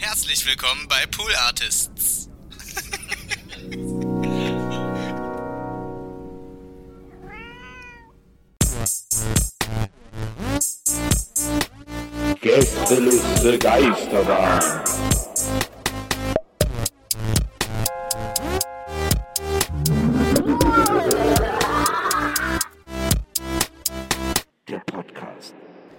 Herzlich willkommen bei Pool Artists. Gästeliste Geisterbahn.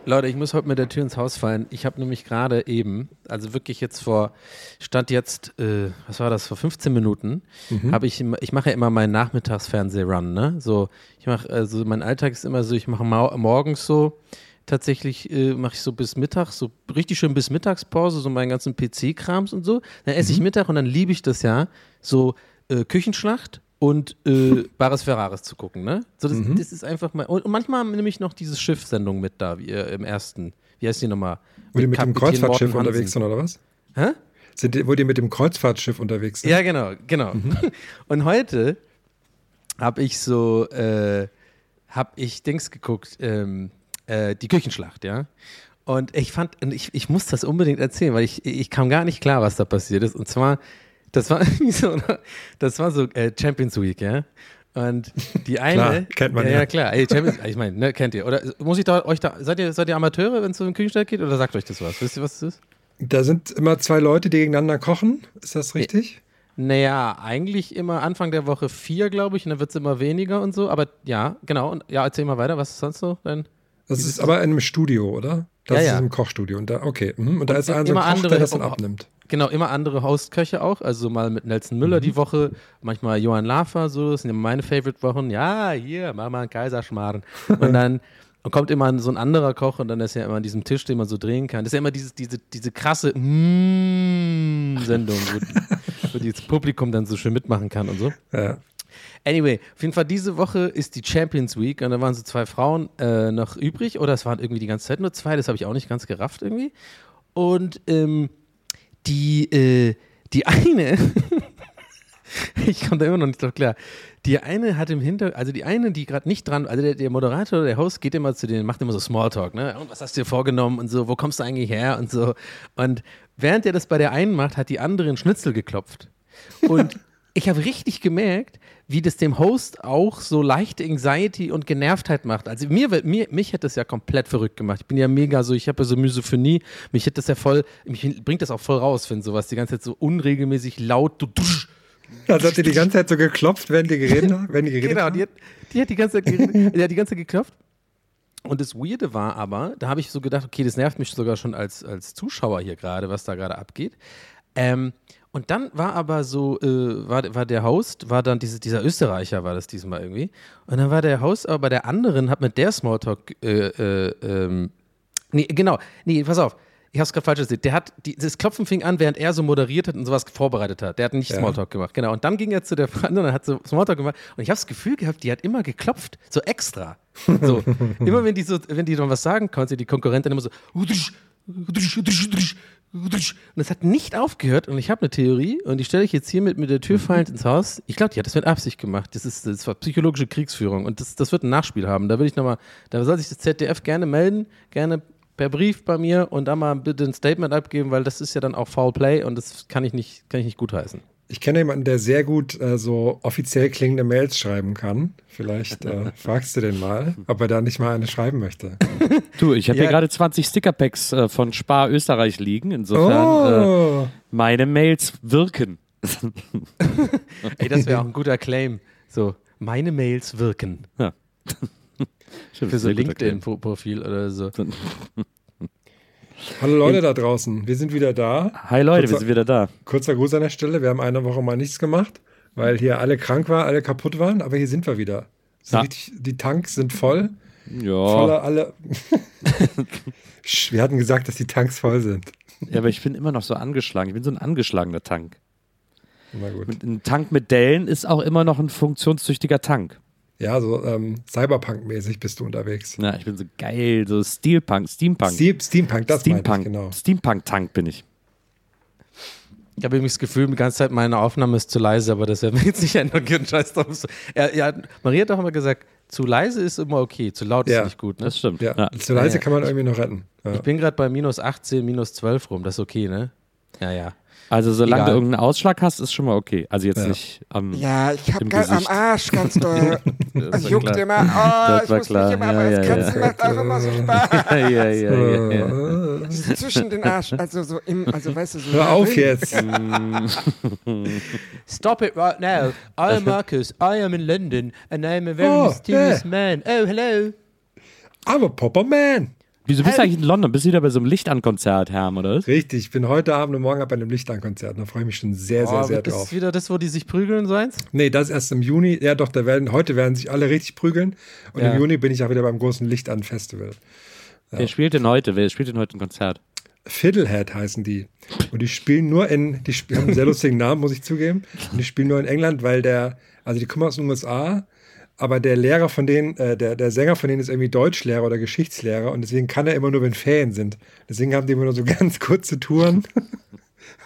Leute, ich muss heute mit der Tür ins Haus fallen. Ich habe nämlich gerade eben, also wirklich jetzt vor, stand jetzt, äh, was war das, vor 15 Minuten, habe ich, immer- ich mache ja immer meinen Nachmittagsfernseh-Run, ne? So, ich mache, also mein Alltag ist immer so, ich mache morgens so, tatsächlich äh, mache ich so bis Mittag, so richtig schön bis Mittagspause, so meinen ganzen PC-Krams und so. Dann esse ich Mittag und dann liebe ich das ja, so äh, Küchenschlacht und äh, Bares Ferraris zu gucken, ne? So, das, das ist einfach mal. Und, und manchmal nehme ich noch diese Schiffsendung mit da, wie, äh, im ersten. Wie heißt die nochmal? Wo die mit dem Kapitän Kreuzfahrtschiff Morten unterwegs sind, oder was? Hä? Sind die, wo die mit dem Kreuzfahrtschiff unterwegs sind? Ja, genau, genau. Und heute habe ich so, äh, habe ich Dings geguckt, ähm, äh, die Küchenschlacht, ja. Und ich fand, und ich, ich muss das unbedingt erzählen, weil ich, ich kam gar nicht klar, was da passiert ist. Und zwar, das war so, das war so äh, Champions Week, ja. Und die eine, Klar, kennt man ja, ja. ja klar, Ey, Champions, ich meine, ne, kennt ihr? Oder muss ich da euch da, seid ihr, seid ihr Amateure, wenn es so um Küchenschlacht geht? Oder sagt euch das was? Wisst ihr, was das ist? Da sind immer zwei Leute, die gegeneinander kochen. Ist das richtig? Naja, eigentlich immer Anfang der Woche vier, glaube ich, und dann wird es immer weniger und so. Aber ja, genau. Und ja, erzähl mal weiter, was ist sonst so? Denn Das ist aber in einem Studio, oder? Das Ja, ist ja. im Kochstudio. Und da, okay. Mhm. Und da ist ein so immer ein Koch, andere- der das dann abnimmt. Genau, immer andere Hostköche auch. Also mal mit Nelson Müller die Woche, manchmal Johann Lafer, so. Das sind ja meine Favorite-Wochen. Ja, hier, mach mal einen Kaiserschmarrn. Und dann und kommt immer so ein anderer Koch und dann ist ja immer an diesem Tisch, den man so drehen kann. Das ist ja immer dieses, diese, diese krasse Mm-Sendung, wo, wo das Publikum dann so schön mitmachen kann und so. Ja. Anyway, auf jeden Fall diese Woche ist die Champions Week und da waren so zwei Frauen äh, noch übrig oder es waren irgendwie die ganze Zeit nur zwei, das habe ich auch nicht ganz gerafft irgendwie. Und ähm, die, äh, die eine, ich komme da immer noch nicht drauf klar, die eine hat im Hintergrund, also die eine, die gerade nicht dran, also der, der Moderator, der Host geht immer zu denen, macht immer so Smalltalk, ne? Und was hast du dir vorgenommen und so, wo kommst du eigentlich her und so. Und während er das bei der einen macht, hat die andere einen Schnitzel geklopft. Und ich habe richtig gemerkt, wie das dem Host auch so leichte Anxiety und Genervtheit macht. Also mir, mir mich hätte das ja komplett verrückt gemacht. Ich bin ja mega so, ich habe ja so Misophonie. Mich hätte das ja voll, mich bringt das auch voll raus, wenn sowas die ganze Zeit so unregelmäßig laut, du, dusch, Also hat sie die ganze Zeit so geklopft, während die geredet haben? Wenn die geredet Genau, haben? die hat, die hat die ganze Zeit geredet, die hat die ganze Zeit geklopft. Und das Weirde war aber, da habe ich so gedacht, okay, das nervt mich sogar schon als, als Zuschauer hier gerade, was da gerade abgeht. Ähm, und dann war aber so, äh, war, war der Host, war dann diese, dieser Österreicher, war das diesmal irgendwie. Und dann war der Host aber bei der anderen, hat mit der Smalltalk, äh, äh, ähm, nee, genau, nee, pass auf. Ich hab's gerade falsch erzählt. Der hat, die, das Klopfen fing an, während er so moderiert hat und sowas vorbereitet hat. Der hat nicht Ja. Smalltalk gemacht, genau. Und dann ging er zu der anderen und hat so Smalltalk gemacht. Und ich habe das Gefühl gehabt, die hat immer geklopft, so extra. So, immer wenn die so, wenn die dann was sagen konnte, die Konkurrentin immer so, Und es hat nicht aufgehört. Und ich habe eine Theorie und die stelle ich jetzt hiermit mit der Tür fallend ins Haus. Ich glaube, die hat das mit Absicht gemacht. Das ist, das war psychologische Kriegsführung und das, das wird ein Nachspiel haben. Da will ich nochmal, da soll sich das ZDF gerne melden, gerne per Brief bei mir und da mal bitte ein Statement abgeben, weil das ist ja dann auch Foul Play und das kann ich nicht, kann ich nicht gutheißen. Ich kenne jemanden, der sehr gut äh, so offiziell klingende Mails schreiben kann. Vielleicht äh, fragst du den mal, ob er da nicht mal eine schreiben möchte. Du, ich habe Ja. hier gerade 20 Stickerpacks äh, von Spar Österreich liegen. Insofern, äh, Oh, meine Mails wirken. Ey, das wäre auch ein guter Claim. So, meine Mails wirken. Stimmt, Für so Claim. LinkedIn-Profil oder so. Hallo Leute da draußen, wir sind wieder da. Hi Leute, wir Kurzer- sind wieder da. Kurzer Gruß an der Stelle. Wir haben eine Woche mal nichts gemacht, weil hier alle krank waren, alle kaputt waren, aber hier sind wir wieder. Ja. richtig, die Tanks sind voll. Ja, Voller alle. Wir hatten gesagt, dass die Tanks voll sind. Ja, aber ich bin immer noch so angeschlagen. Ich bin so ein angeschlagener Tank. Na gut. Ein Tank mit Dellen ist auch immer noch ein funktionstüchtiger Tank. Ja, so ähm, Cyberpunk-mäßig bist du unterwegs. Ja, ich bin so geil, so Steelpunk, Steampunk. Steam, Steampunk, das Steampunk, ich, genau. Steampunk-Tank bin ich. Ich habe irgendwie das Gefühl, die ganze Zeit meine Aufnahme ist zu leise, aber das werden wir jetzt nicht ändern. Scheiß drauf. Ja, ja, Maria hat doch immer gesagt, zu leise ist immer okay, zu laut Ja. ist nicht gut. Ne? Das stimmt. Ja, Ja. zu leise Ja, kann man irgendwie noch retten. Ja. Ich bin gerade bei minus 18, minus 12 rum, das ist okay, ne? Ja, ja. Also solange Egal. du irgendeinen Ausschlag hast, ist schon mal okay. Also jetzt Ja. nicht am Ja, ich hab Im grad am. Arsch ganz doll. Das juckt klar. immer. Oh, Das ich war muss klar. mich immer, Ja, aber ja, das Kratzen ja. macht auch immer so Spaß. ja, ja, ja, ja, ja. Zwischen den Arsch, also so im, also weißt du, so. Hör auf drin. jetzt. Stop it right now. I am Marcus. I am in London and I am a very Oh, mysterious yeah. man. Oh, hello. I'm a Popper Man. Wieso bist du eigentlich in London? Bist du wieder bei so einem Lichtankonzert, Herm, oder was? Richtig, ich bin heute Abend und morgen Abend bei einem Lichtankonzert. Da freue ich mich schon sehr, sehr, Oh, sehr wird das drauf. wieder das, wo die sich prügeln, so eins? Nee, das erst im Juni. Ja, doch, da werden, heute werden sich alle richtig prügeln. Und Ja. im Juni bin ich auch wieder beim großen Lichtan-Festival. Wer spielt denn heute? Wer spielt denn heute ein Konzert? Fiddlehead heißen die. Und die spielen nur in, die haben einen sehr lustigen Namen, muss ich zugeben. Und die spielen nur in England, weil der, also die kommen aus den USA, aber der Lehrer von denen, äh, der, der Sänger von denen ist irgendwie Deutschlehrer oder Geschichtslehrer und deswegen kann er immer nur, wenn Ferien sind. Deswegen haben die immer nur so ganz kurze Touren.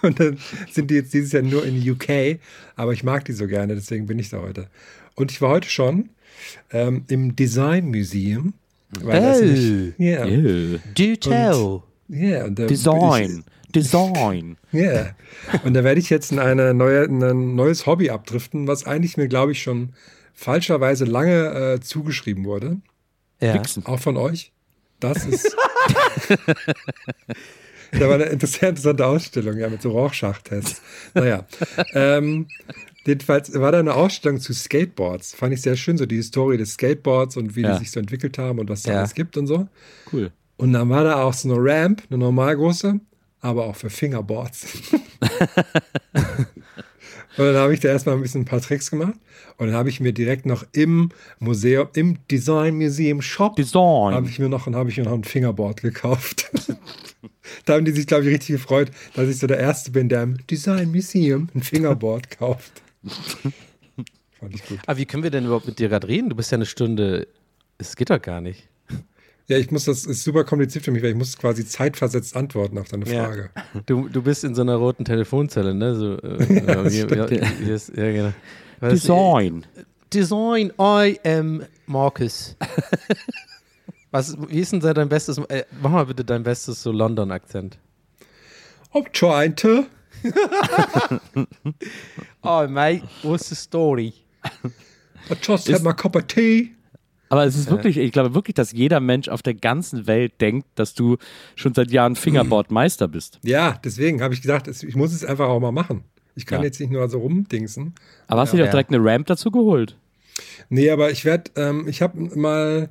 Und dann sind die jetzt dieses Jahr nur in UK, aber ich mag die so gerne, deswegen bin ich da heute. Und ich war heute schon ähm, im Design Museum. Weil das Oh. nicht, ja, Ew. Do tell. und da bin Design. Design. Ja. Und da werde ich jetzt in eine neue, in ein neues Hobby abdriften, was eigentlich mir, glaube ich, schon falscherweise lange äh, zugeschrieben wurde. Ja. Wichsen. Auch von euch. Das ist. da war eine interessante, interessante Ausstellung, ja, mit so Rorschach-Tests. Naja. Ähm, jedenfalls war da eine Ausstellung zu Skateboards. Fand ich sehr schön, so die Historie des Skateboards und wie Ja. die sich so entwickelt haben und was es da Ja. alles gibt und so. Cool. Und dann war da auch so eine Ramp, eine normal große, aber auch für Fingerboards. und dann habe ich da erstmal ein bisschen ein paar Tricks gemacht. Und dann habe ich mir direkt noch im Museum, im Design Museum Shop, habe Design. ich mir noch, habe ich mir noch ein Fingerboard gekauft. da haben die sich, glaube ich, richtig gefreut, dass ich so der Erste bin, der im Design Museum ein Fingerboard kauft. Fand ich gut. Aber wie können wir denn überhaupt mit dir gerade reden? Du bist ja eine Stunde. Es geht doch gar nicht. Ja, ich muss, das ist super kompliziert für mich, weil ich muss quasi zeitversetzt antworten auf deine Ja. Frage. Du, du bist in so einer roten Telefonzelle, ne? So, äh, ja, hier, ja, hier ist, ja, genau. Was- Design. Design, I am Marcus. Was, wie ist denn dein bestes, äh, mach mal bitte dein bestes so London-Akzent. I'm trying to. Oh, mate, what's the story? I just had my cup of tea. Aber es ist wirklich, ich glaube wirklich, dass jeder Mensch auf der ganzen Welt denkt, dass du schon seit Jahren Fingerboard-Meister bist. Ja, deswegen habe ich gedacht, es- ich muss es einfach auch mal machen. Ich kann Ja. jetzt nicht nur so rumdingsen. Aber hast du dir Ja. auch direkt eine Ramp dazu geholt? Nee, aber ich werde, ähm, ich habe mal,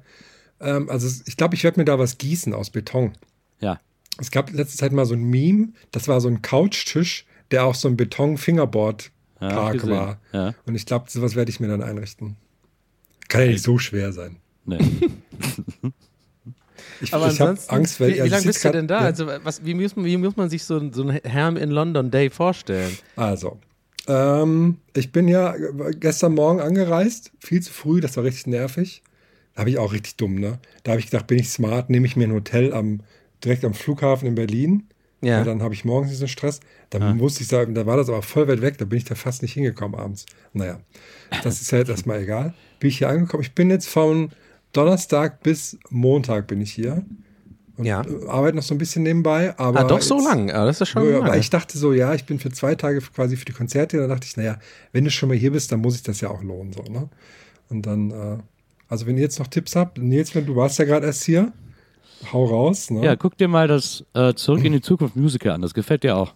ähm, also ich glaube, ich werde mir da was gießen aus Beton. Ja. Es gab letzte Zeit mal so ein Meme, das war so ein Couchtisch, der auch so ein Ja, Beton-Fingerboard-Park gesehen. war. Ja. Und ich glaube, sowas werde ich mir dann einrichten. Kann ja nicht so schwer sein. Nee. Ich, Aber ich habe Angst, weil wie, wie also ich lange bist du denn da? Ja. Also, was, wie, muss man, wie muss man sich so, ein- so ein Herm in London Day vorstellen? Also, ähm, ich bin ja gestern Morgen angereist, viel zu früh, das war richtig nervig. Da habe ich auch richtig dumm, ne? Da habe ich gedacht, bin ich smart, nehme ich mir ein Hotel am, direkt am Flughafen in Berlin. Ja. Ja, dann habe ich morgens diesen Stress. Dann musste ich sagen, da war das aber voll weit weg, da bin ich da fast nicht hingekommen abends. Naja, das ist ja jetzt erstmal egal. Bin ich hier angekommen. Ich bin jetzt von Donnerstag bis Montag bin ich hier. Und Ja. äh, arbeite noch so ein bisschen nebenbei. Aber ah, doch so jetzt- lang. Ah, das ist schon ja, lang. aber ich dachte so, ja, ich bin für zwei Tage quasi für die Konzerte. Da dachte ich, naja, wenn du schon mal hier bist, dann muss ich das ja auch lohnen. So, ne? Und dann, äh, also wenn ihr jetzt noch Tipps habt, Nils, wenn du warst ja gerade erst hier, hau raus. Ne? Ja, guck dir mal das äh, Zurück in die Zukunft Musical an. Das gefällt dir auch.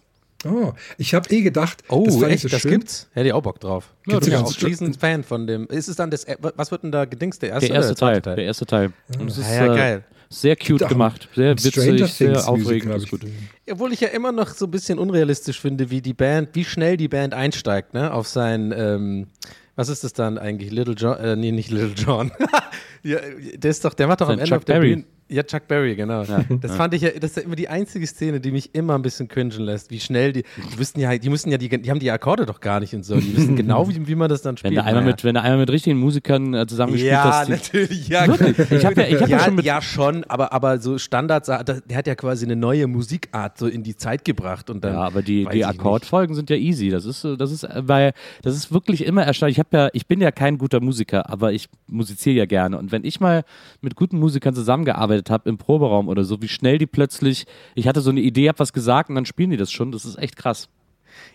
Oh, ich habe eh gedacht, oh, das echt? so das gibt's? Hätte ich auch Bock drauf. Gibt's du bist ja ja auch schließend Fan von dem. Ist es dann das, was wird denn da gedingst? Der erste, Der erste oder der Teil, zweite Der erste Teil. Und es ist Ah, ja, äh, geil. sehr cute gemacht. Sehr witzig, sehr aufregend. Ist ich. Obwohl ich ja immer noch so ein bisschen unrealistisch finde, wie die Band, wie schnell die Band einsteigt, ne? Auf sein, ähm, was ist das dann eigentlich? Little John, äh, nee, nicht Little John. ja, der ist doch, der macht doch am Sein Ende Chuck auf der Berry. Bühne. Ja, Chuck Berry, genau. das fand ich ja, das ist ja immer die einzige Szene, die mich immer ein bisschen cringen lässt, wie schnell die, die wüssten ja, die müssen ja, die, die haben die Akkorde doch gar nicht und so, die wissen genau, wie, wie man das dann spielt. Wenn du einmal Naja. mit, wenn du einmal mit richtigen Musikern äh, zusammengespielt ja, hast, die- natürlich, ja. Wirklich? Ich hab ja- ich hab ja ja, schon mit- ja, schon, aber, aber so Standards, der hat ja quasi eine neue Musikart so in die Zeit gebracht und dann. Ja, aber die, die Akkordfolgen sind ja easy. Das ist, das ist, weil das ist wirklich immer erstaunlich. Ich habe ja, ich bin ja kein guter Musiker, aber ich musiziere ja gerne. Und wenn ich mal mit guten Musikern zusammengearbeitet habe im Proberaum oder so, wie schnell die plötzlich, ich hatte so eine Idee, habe was gesagt und dann spielen die das schon. Das ist echt krass.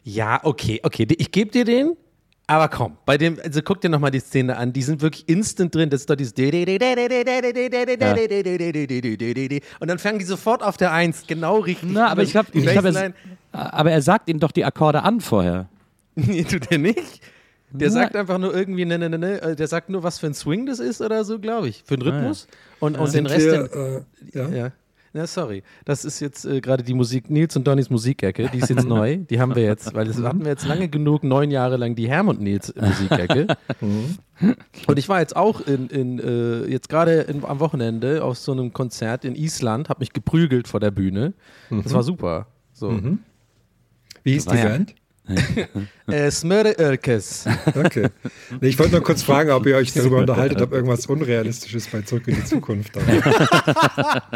Ja, okay, okay, ich gebe dir den. Aber komm, bei dem, also guck dir nochmal die Szene an, die sind wirklich instant drin. Das ist doch dieses und dann fangen die sofort auf der Eins, genau richtig. Na, aber ich glaube, er, aber er sagt ihnen doch die Akkorde an vorher. Nee, tut er nicht. Der Na. sagt einfach nur irgendwie, ne, ne, ne, ne, äh, der sagt nur, was für ein Swing das ist oder so, glaube ich. Für den Rhythmus. Und, und den Rest. wir, äh, ja. ja. Na, sorry. Das ist jetzt äh, gerade die Musik, Nils und Donnys Musikecke. Die ist jetzt neu. Die haben wir jetzt, weil das hatten wir jetzt lange genug, neun Jahre lang die Herm und Nils Musikecke. und ich war jetzt auch in, in äh, jetzt gerade am Wochenende auf so einem Konzert in Island, habe mich geprügelt vor der Bühne. Das war super. So. Wie hieß die ja- Band? Äh. Okay. Nee, ich wollte nur kurz fragen, ob ihr euch darüber unterhaltet, ob irgendwas Unrealistisches bei Zurück in die Zukunft da.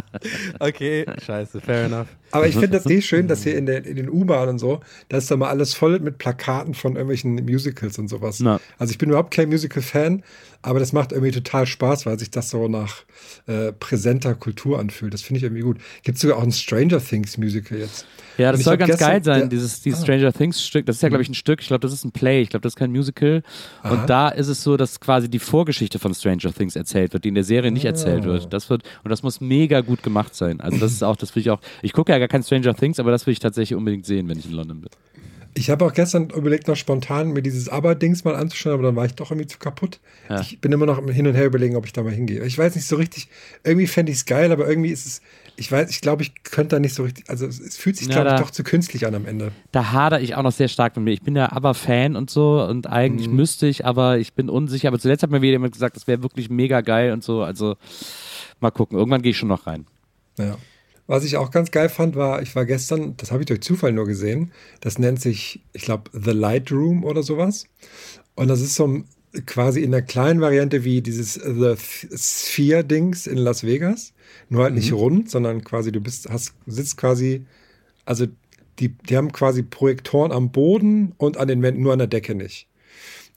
Okay, scheiße, fair enough. Aber ich finde das eh schön, dass hier in, der, in den U-Bahnen und so, da ist da mal alles voll mit Plakaten von irgendwelchen Musicals und sowas. Na. Also ich bin überhaupt kein Musical-Fan, aber das macht irgendwie total Spaß, weil sich das so nach äh, präsenter Kultur anfühlt. Das finde ich irgendwie gut. Gibt es sogar auch ein Stranger Things Musical jetzt? Ja, das soll ganz gestern- geil sein, dieses, dieses ah. Stranger Things Stück. Das ist ja, glaube ich, ein Stück. Ich glaube, das ist ein Play. Ich glaube, das ist kein Musical. Und da ist es so, dass quasi die Vorgeschichte von Stranger Things erzählt wird, die in der Serie nicht erzählt Ah. wird. Das wird, und das muss mega gut gemacht sein. Also, das ist auch, das will ich auch. Ich gucke ja gar kein Stranger Things, aber das will ich tatsächlich unbedingt sehen, wenn ich in London bin. Ich habe auch gestern überlegt, noch spontan mir dieses Aber-Dings mal anzuschauen, aber dann war ich doch irgendwie zu kaputt. Ja. Ich bin immer noch im Hin und Her überlegen, ob ich da mal hingehe. Ich weiß nicht so richtig, irgendwie fände ich es geil, aber irgendwie ist es, ich weiß, ich glaube, ich könnte da nicht so richtig, also es, fühlt sich, Ja, glaube ich, doch zu künstlich an am Ende. Da hadere ich auch noch sehr stark mit mir. Ich bin ja aber Fan und so und eigentlich Mhm. müsste ich, aber ich bin unsicher. Aber zuletzt hat mir wieder jemand gesagt, das wäre wirklich mega geil und so. Also mal gucken. Irgendwann gehe ich schon noch rein. Ja. Was ich auch ganz geil fand, war, ich war gestern, das habe ich durch Zufall nur gesehen, das nennt sich, ich glaube, The Light Room oder sowas. Und das ist so ein- quasi in der kleinen Variante wie dieses The Sphere-Dings in Las Vegas. Nur halt nicht rund, sondern quasi, du bist, hast, sitzt quasi, also die, die haben quasi Projektoren am Boden und an den Wänden, nur an der Decke nicht.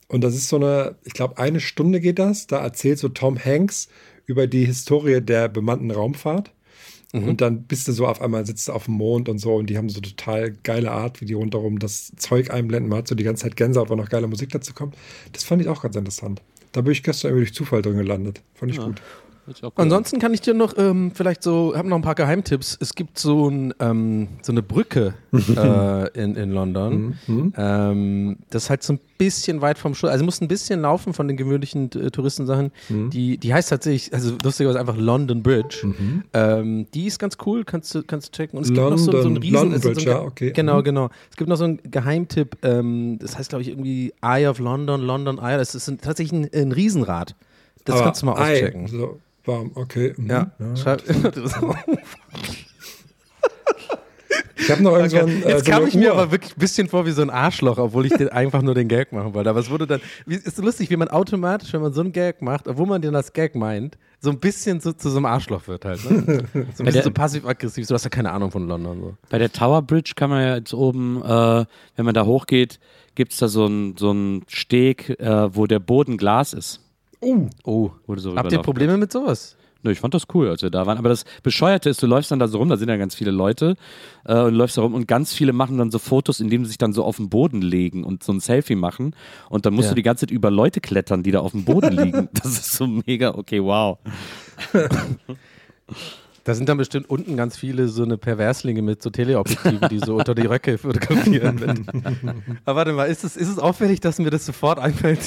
Und das ist so eine, ich glaube, eine Stunde geht das. Da erzählt so Tom Hanks über die Historie der bemannten Raumfahrt. Und dann bist du so auf einmal, sitzt du auf dem Mond und so. Und die haben so total geile Art, wie die rundherum das Zeug einblenden. Man hat so die ganze Zeit Gänsehaut, weil noch geile Musik dazu kommt. Das fand ich auch ganz interessant. Da bin ich gestern irgendwie durch Zufall drin gelandet. Fand ich gut. Cool an. Ansonsten kann ich dir noch ähm, vielleicht so, habe noch ein paar Geheimtipps. Es gibt so, ein, ähm, so eine Brücke äh, in, in London. Ähm, das ist halt so ein bisschen weit vom Schuss. Also muss ein bisschen laufen von den gewöhnlichen äh, Touristensachen. Die, die heißt tatsächlich, also lustigerweise einfach London Bridge. Ähm, die ist ganz cool, kannst du, kannst du checken. Und es gibt noch so, so einen London- riesen London Bridge, so ein, ja, okay. Genau, Mhm. genau. Es gibt noch so einen Geheimtipp, ähm, das heißt, glaube ich, irgendwie Eye of London, London Eye. Das ist ein, tatsächlich ein, ein Riesenrad. Das Aber kannst du mal auschecken. So warm, okay. mhm. Ja, schreib, Ich habe noch irgend so ein, äh, Jetzt so kam ich mir Uhr. aber wirklich ein bisschen vor wie so ein Arschloch, obwohl ich den einfach nur den Gag machen wollte. Aber es wurde dann, ist so lustig, wie man automatisch, wenn man so einen Gag macht, obwohl man den als Gag meint, so ein bisschen so, zu so einem Arschloch wird halt. Ne? So ein bisschen so passiv-aggressiv. Du hast ja keine Ahnung von London. So. Bei der Tower Bridge kann man ja jetzt oben, äh, wenn man da hochgeht, gibt es da so einen so Steg, äh, wo der Boden Glas ist. Oh, Wo du so habt ihr Probleme mit sowas? Nö, ich fand das cool, als wir da waren. Aber das Bescheuerte ist, du läufst dann da so rum, da sind ja ganz viele Leute äh, und läufst da rum und ganz viele machen dann so Fotos, indem sie sich dann so auf den Boden legen und so ein Selfie machen. Und dann musst Ja. du die ganze Zeit über Leute klettern, die da auf dem Boden liegen. Das ist so mega, okay, wow. Da sind dann bestimmt unten ganz viele so eine Perverslinge mit so Teleobjektiven, die so unter die Röcke fotografieren. Aber warte mal, ist es, ist es auffällig, dass mir das sofort einfällt?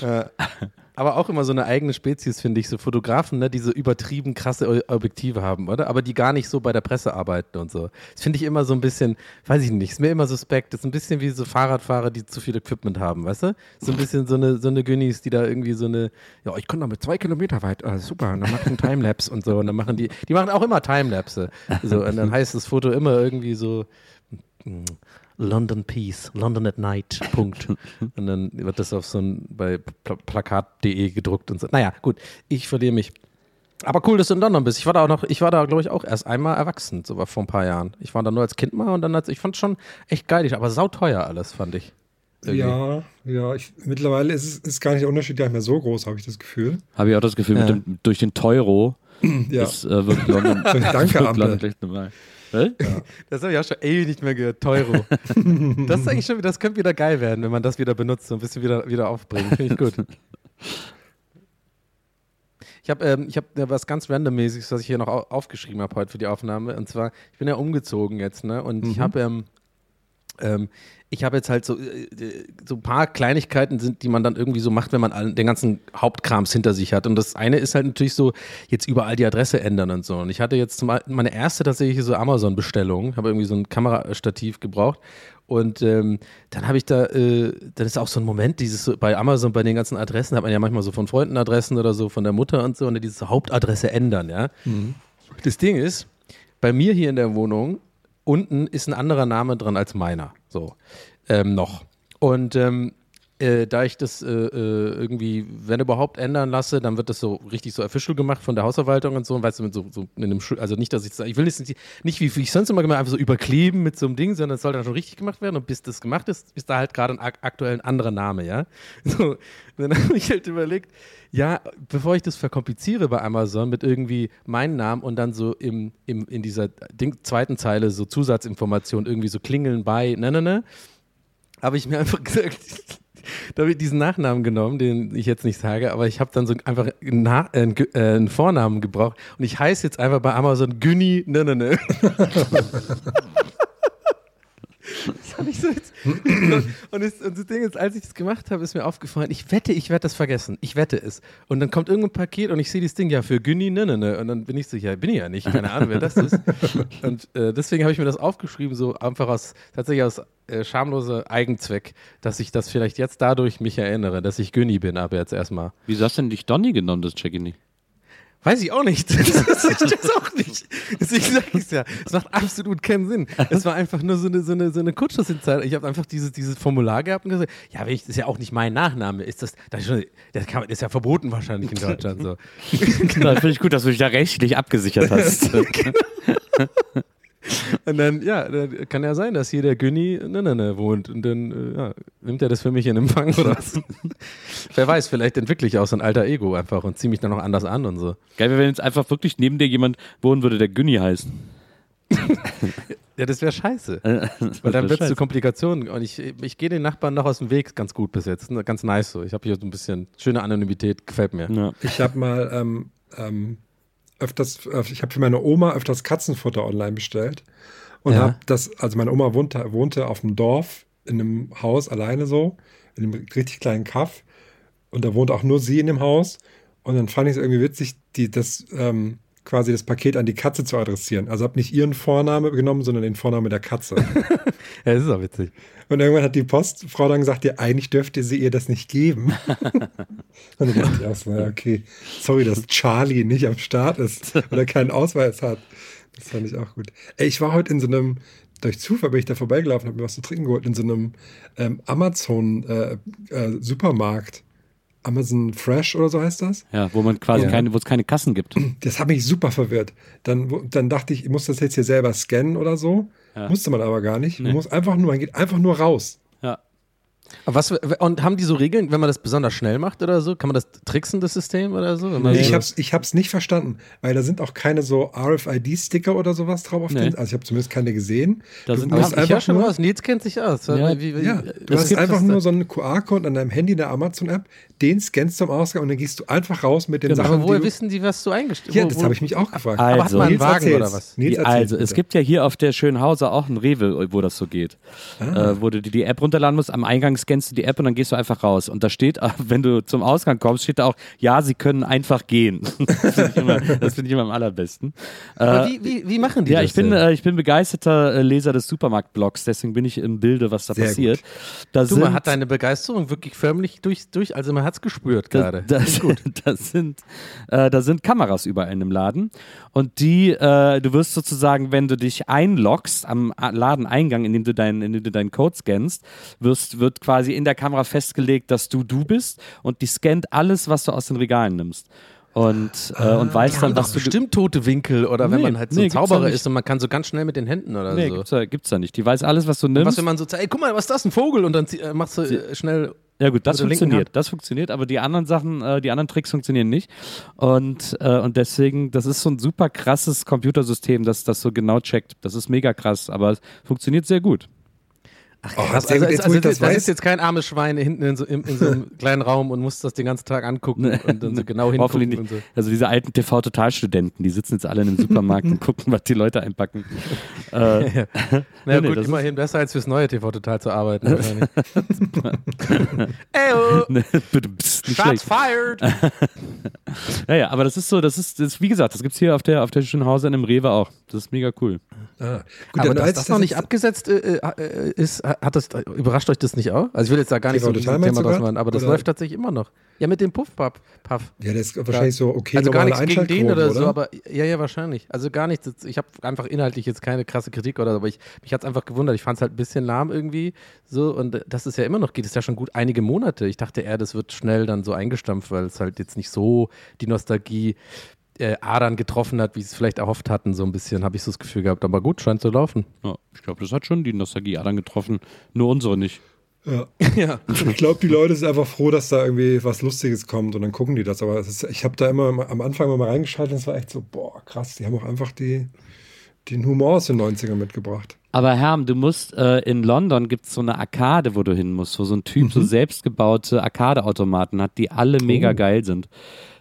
Ja. aber auch immer so eine eigene Spezies, finde ich. So Fotografen, ne, die so übertrieben krasse Objektive haben, oder? Aber die gar nicht so bei der Presse arbeiten und so. Das finde ich immer so ein bisschen, weiß ich nicht, ist mir immer suspekt. Das ist ein bisschen wie so Fahrradfahrer, die zu viel Equipment haben, weißt du? So ein bisschen so eine, so eine Günnis, die da irgendwie so eine, ja, ich konnte damit zwei Kilometer weit, äh, super, und dann macht ein Timelapse und so. Und dann machen die, die machen auch immer Timelapse. So, und dann heißt das Foto immer irgendwie so, mm, London Peace, London at Night, Punkt. Und dann wird das auf so ein, bei pla plakat.de gedruckt und so. Naja, gut, ich verliere mich. Aber cool, dass du in London bist. Ich war da auch noch, ich war da, glaube ich, auch erst einmal erwachsen, so war vor ein paar Jahren. Ich war da nur als Kind mal und dann als, ich fand schon echt geil, aber sauteuer alles, fand ich. Irgendwie. Ja, ja, ich, mittlerweile ist es ist gar nicht der Unterschied gar nicht mehr so groß, habe ich das Gefühl. Habe ich auch das Gefühl, Ja. mit dem, durch den Teuro Ja. ist äh, wirklich London, Danke, wird. London Was? Das habe ich auch schon ewig nicht mehr gehört. Teuro. das ist eigentlich schon, das könnte wieder geil werden, wenn man das wieder benutzt und ein bisschen wieder, wieder aufbringt. Finde ich gut. Ich habe ähm, ich hab was ganz randommäßiges, was ich hier noch au aufgeschrieben habe heute für die Aufnahme. Und zwar, ich bin ja umgezogen jetzt, ne? Und ich habe ähm, ähm, ich habe jetzt halt so, äh, so ein paar Kleinigkeiten sind, die man dann irgendwie so macht, wenn man den ganzen Hauptkrams hinter sich hat. Und das eine ist halt natürlich so, jetzt überall die Adresse ändern und so. Und ich hatte jetzt meine erste tatsächlich so Amazon-Bestellung, habe irgendwie so ein Kamerastativ gebraucht. Und ähm, dann habe ich da, äh, dann ist auch so ein Moment, dieses bei Amazon, bei den ganzen Adressen, hat man ja manchmal so von Freunden Adressen oder so, von der Mutter und so, und diese Hauptadresse ändern, ja. Das Ding ist, bei mir hier in der Wohnung unten ist ein anderer Name dran als meiner. So. Ähm, noch. Und ähm, äh, da ich das äh, äh, irgendwie, wenn überhaupt, ändern lasse, dann wird das so richtig so official gemacht von der Hausverwaltung und so. Und weißt du, mit so, so in einem also nicht, dass ich das, ich will das nicht, nicht wie, wie ich sonst immer gemacht einfach so überkleben mit so einem Ding, sondern es soll dann schon richtig gemacht werden. Und bis das gemacht ist, ist da halt gerade ein ak aktuell ein anderer Name, ja. So. Dann habe ich halt überlegt, ja, bevor ich das verkompliziere bei Amazon mit irgendwie meinem Namen und dann so im, im, in dieser Ding, zweiten Zeile so Zusatzinformationen irgendwie so klingeln bei, ne, ne, ne, habe ich mir einfach gesagt, da habe ich diesen Nachnamen genommen, den ich jetzt nicht sage, aber ich habe dann so einfach äh, einen, äh, einen Vornamen gebraucht und ich heiße jetzt einfach bei Amazon Günni, ne, ne, ne. Das habe ich so jetzt. Und, es, und das Ding ist, als ich das gemacht habe, ist mir aufgefallen, ich wette, ich werde das vergessen. Ich wette es. Und dann kommt irgendein Paket und ich sehe dieses Ding, ja, für Günni, ne, ne, ne. Und dann bin ich so, ja, bin ich ja nicht. Keine Ahnung, wer das ist. Und äh, deswegen habe ich mir das aufgeschrieben, so einfach aus, tatsächlich aus äh, schamloser Eigenzweck, dass ich das vielleicht jetzt dadurch mich erinnere, dass ich Günni bin, aber jetzt erstmal. Wieso hast du denn dich Donny genommen, das check ich nicht? Weiß ich auch nicht. Das ich auch nicht. Deswegen sage ich es ja. Es macht absolut keinen Sinn. Es war einfach nur so eine, so eine, so eine Kurzschlussinzeit. Ich habe einfach dieses, dieses Formular gehabt und gesagt, ja, wenn ich, das ist ja auch nicht mein Nachname. Ist das, das, ist, schon, das, kann, man- ist ja verboten wahrscheinlich in Deutschland so. Da finde ich gut, dass du dich da rechtlich abgesichert hast. Und dann, ja, dann kann ja sein, dass hier der Günni ne, ne, ne, wohnt. Und dann äh, ja, nimmt er das für mich in Empfang oder was? Wer weiß, vielleicht entwickle ich auch so ein alter Ego einfach und ziehe mich dann noch anders an und so. Geil, wenn jetzt einfach wirklich neben dir jemand wohnen würde, der Günni heißt. Ja, das wäre scheiße. Weil Weil dann wird es zu Komplikationen. Und ich, ich gehe den Nachbarn noch aus dem Weg ganz gut bis jetzt. Ganz nice so. Ich habe hier so ein bisschen schöne Anonymität, gefällt mir. Ja. Ich habe mal ähm, ähm, öfters, ich habe für meine Oma öfters Katzenfutter online bestellt und Ja. habe das, also meine Oma wohnte, wohnte auf dem Dorf in einem Haus alleine so, in einem richtig kleinen Kaff und da wohnte auch nur sie in dem Haus und dann fand ich es irgendwie witzig, die das ähm, quasi das Paket an die Katze zu adressieren. Also habe nicht ihren Vorname genommen, sondern den Vorname der Katze. Ja, das ist auch witzig. Und irgendwann hat die Postfrau dann gesagt, ja, eigentlich dürfte sie ihr das nicht geben. Und ich dachte erstmal, ja, okay, sorry, dass Charlie nicht am Start ist oder keinen Ausweis hat. Das fand ich auch gut. Ey, ich war heute in so einem, durch Zufall bin ich da vorbeigelaufen, habe mir was zu trinken geholt, in so einem ähm, Amazon-Supermarkt. Amazon Fresh oder so heißt das. ja, wo man quasi Ja. keine, wo es keine Kassen gibt. Das hat mich super verwirrt. Dann, wo- dann dachte ich, ich muss das jetzt hier selber scannen oder so. Ja. Musste man aber gar nicht. Man muss einfach nur, man geht einfach nur raus. Ja. Aber was, und haben die so Regeln, wenn man das besonders schnell macht oder so? Kann man das tricksen, das System oder so? Wenn man Ich so- hab's, ich hab's nicht verstanden, weil da sind auch keine so RFID-Sticker oder sowas drauf auf Nee. den. Also ich habe zumindest keine gesehen. Da du sind- musst ich einfach schon nur, was. Nils kennt sich aus. Ja, wie, wie, ja, es du hast einfach nur so einen QR-Code an deinem Handy in der Amazon-App, den scannst du am Ausgang und dann gehst du einfach raus mit den Genau. Sachen, Aber woher wissen die, was du eingestellt Ja, das habe ich mich auch gefragt. Also, Aber hat man einen Nils Wagen erzähl's. oder was? Nils also, es gibt ja hier auf der Schönhauser auch ein Rewe, wo das so geht. Ah. Äh, wo du die, die App runterladen musst. Am Eingang Ausgang scannst du die App und dann gehst du einfach raus. Und da steht, wenn du zum Ausgang kommst, steht da auch, ja, sie können einfach gehen. Das finde ich, immer- das finde ich immer am allerbesten. Aber Äh, wie, wie, wie machen die ja, das ich bin, äh, ich bin begeisterter äh, Leser des Supermarktblogs, deswegen bin ich im Bilde, was da Sehr passiert. Da Du, man sind- hat deine Begeisterung wirklich förmlich durch, durch also man hat es gespürt da, gerade. da, da, sind, äh, da sind Kameras überall in dem Laden. Und die, äh, du wirst sozusagen, wenn du dich einloggst am Ladeneingang, indem du, deinen indem du deinen Code scannst, wirst, wird quasi in der Kamera festgelegt, dass du du bist und die scannt alles, was du aus den Regalen nimmst. Und, äh, und weiß dann, was du. bestimmt tote Winkel oder wenn Nee, man halt so nee, ein Zauberer ist und man kann so ganz schnell mit den Händen oder Nee, so. gibt's da, gibt's da nicht. Die weiß alles, was du nimmst. Was, wenn man so sagt, ey, guck mal, was ist das, ein Vogel? Und dann äh, machst du äh, schnell. Ja gut, das funktioniert. Das funktioniert, aber die anderen Sachen, äh, die anderen Tricks funktionieren nicht. Und, äh, und deswegen, das ist so ein super krasses Computersystem, das das so genau checkt. Das ist mega krass, aber es funktioniert sehr gut. Ach, Oh, krass. sehr Also, ist, also ich das da weiß. sitzt jetzt kein armes Schwein hinten in so, in, in so einem kleinen Raum und muss das den ganzen Tag angucken und dann so genau Hoffentlich hingucken nicht. und so. Also diese alten TV-Totalstudenten, die sitzen jetzt alle in einem Supermarkt und gucken, was die Leute einpacken. Äh, Na Nee, gut, das ist- immerhin besser als fürs neue TV total zu arbeiten. nicht Shots fired! Ja, ja, aber das ist so, das ist, das ist wie gesagt, das gibt's hier auf der, auf der Schönhauser in dem Rewe auch. Das ist mega cool. Ah, gut, Aber dass das ich noch nicht abgesetzt äh, äh, ist, hat das, überrascht euch das nicht auch? Also ich will jetzt da gar nicht TV so Total Thema draus machen, aber das Oder- läuft tatsächlich immer noch. Ja, mit dem Puff-Puff. Puff. Ja, das ist wahrscheinlich so, okay, Also gar nichts gegen den oder, Einschaltquoten, so, aber ja, ja, wahrscheinlich. Also gar nichts. Ich habe einfach inhaltlich jetzt keine krasse Kritik oder so, aber ich, mich hat es einfach gewundert. Ich fand es halt ein bisschen lahm irgendwie so und das ist ja immer noch, geht es ja schon gut einige Monate. Ich dachte eher, das wird schnell dann so eingestampft, weil es halt jetzt nicht so die Nostalgie äh, Adern getroffen hat, wie sie es vielleicht erhofft hatten, so ein bisschen, habe ich so das Gefühl gehabt. Aber gut, scheint zu laufen. Ja, ich glaube, das hat schon die Nostalgie dann getroffen. Nur unsere nicht. Ja. Ja. Ich glaube, die Leute sind einfach froh, dass da irgendwie was Lustiges kommt und dann gucken die das. Aber ist, ich habe da immer am Anfang mal reingeschaltet und es war echt so, boah, krass, die haben auch einfach die, den Humor aus den 90ern mitgebracht. Aber Herm, du musst äh, in London gibt es so eine Arkade, wo du hin musst, wo so ein Typ so selbstgebaute Arcade-Automaten hat, die alle mega geil sind.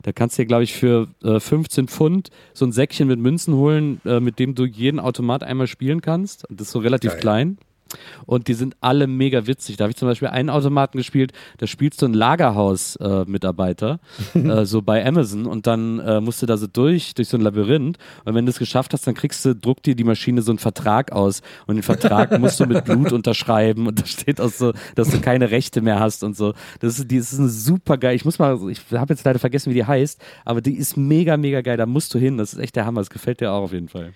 Da kannst du dir, glaube ich, für äh, 15 Pfund so ein Säckchen mit Münzen holen, äh, mit dem du jeden Automat einmal spielen kannst. Und das ist so relativ Geil. klein. Und die sind alle mega witzig. Da habe ich zum Beispiel einen Automaten gespielt, da spielst du einen Lagerhaus-Mitarbeiter, äh, so bei Amazon, und dann äh, musst du da so durch, durch so ein Labyrinth. Und wenn du es geschafft hast, dann kriegst du, druckt dir die Maschine so einen Vertrag aus. Und den Vertrag musst du mit Blut unterschreiben. Und da steht auch so, dass du keine Rechte mehr hast und so. Das ist, die, das ist eine super geil. Ich muss mal, ich habe jetzt leider vergessen, wie die heißt, aber die ist mega, mega geil. Da musst du hin. Das ist echt der Hammer. Das gefällt dir auch auf jeden Fall.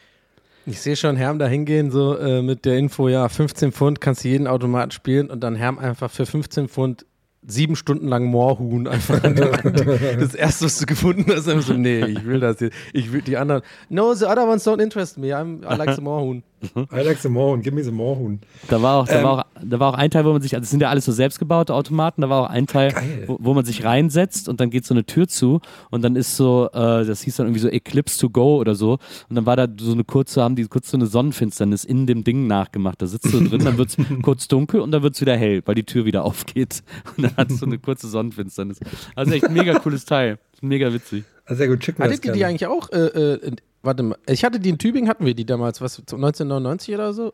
Ich sehe schon Herm da hingehen, so äh, mit der Info, ja, 15 Pfund kannst du jeden Automaten spielen und dann Herm einfach für 15 Pfund sieben Stunden lang Moorhuhn einfach an die Wand. Das erste, was du gefunden hast, einfach so, nee, ich will das jetzt. Ich will die anderen. No, the other ones don't interest me. I'm, I like the Moorhuhn. I like the more und give me the more Huhn. Da war auch, da Ähm, war auch, da war auch ein Teil, wo man sich, also es sind ja alles so selbstgebaute Automaten, da war auch ein Teil, wo, wo man sich reinsetzt und dann geht so eine Tür zu und dann ist so, äh, das hieß dann irgendwie so Eclipse to go oder so und dann war da so eine kurze, haben die kurz so eine Sonnenfinsternis in dem Ding nachgemacht. Da sitzt du drin, dann wird es kurz dunkel und dann wird es wieder hell, weil die Tür wieder aufgeht und dann hat es so eine kurze Sonnenfinsternis. Also echt ein mega cooles Teil. Mega witzig. Ah, sehr gut, schick mir das Hattet ihr die eigentlich auch? Äh, äh, warte mal, ich hatte die in Tübingen, hatten wir die damals, was, 1999 oder so?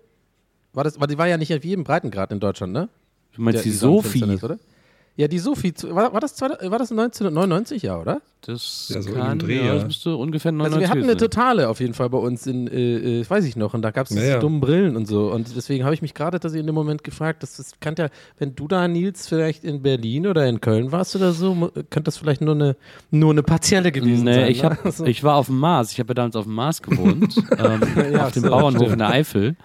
War das, war, die war ja nicht auf jedem Breitengrad in Deutschland, ne? Du meinst die Sonnenfinsternis, Sophie? Oder? Ja, die Sophie, war, war, das, war das 1999, ja, oder? Das Ja, so kann, Dreh, ja, das müsste ungefähr 99 Also wir hatten eine totale auf jeden Fall bei uns in, äh, äh, weiß ich noch, und da gab es diese Ja, ja. dummen Brillen und so. Und deswegen habe ich mich gerade tatsächlich in dem Moment gefragt, das, das kann ja, wenn du da, Nils, vielleicht in Berlin oder in Köln warst oder so, könnte das vielleicht nur eine, nur eine partielle gewesen Nee, sein. ich, ne? hab, Also, ich war auf dem Mars. Ich habe ja damals auf dem Mars gewohnt, ähm, Ja, auf dem so, Bauernhof stimmt. in der Eifel.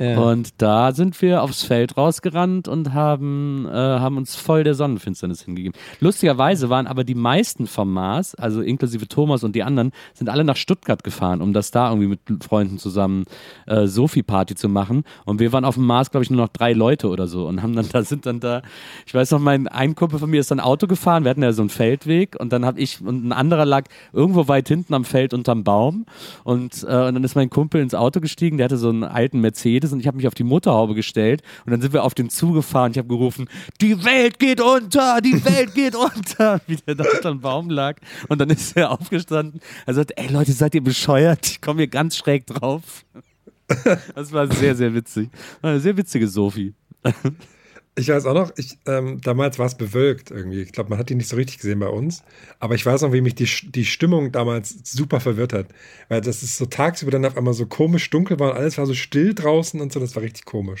ja. Und da sind wir aufs Feld rausgerannt und haben, äh, haben uns voll der Sonnenfinsternis hingegeben. Lustigerweise waren aber die meisten vom Mars, also inklusive Thomas und die anderen, sind alle nach Stuttgart gefahren, um das da irgendwie mit Freunden zusammen äh, Sophie-Party zu machen. Und wir waren auf dem Mars, glaube ich, nur noch drei Leute oder so und haben dann da sind dann da, ich weiß noch, mein ein Kumpel von mir ist dann Auto gefahren, wir hatten ja so einen Feldweg und dann habe ich und ein anderer lag irgendwo weit hinten am Feld unterm Baum und, äh, und dann ist mein Kumpel ins Auto gestiegen, der hatte so einen alten Mercedes und ich habe mich auf die Motorhaube gestellt und dann sind wir auf den zugefahren. Ich habe gerufen, die Welt geht unter, die Welt geht unter, wie der da unterm Baum lag und dann ist er aufgestanden. Er sagt, ey Leute, seid ihr bescheuert? Ich komme hier ganz schräg drauf. Das war sehr, sehr witzig. War Eine sehr witzige Sophie. Ich weiß auch noch, ich, ähm, damals war es bewölkt irgendwie. Ich glaube, man hat die nicht so richtig gesehen bei uns. Aber ich weiß noch, wie mich die, die Stimmung damals super verwirrt hat. Weil das ist so tagsüber dann auf einmal so komisch dunkel war und alles war so still draußen und so. Das war richtig komisch.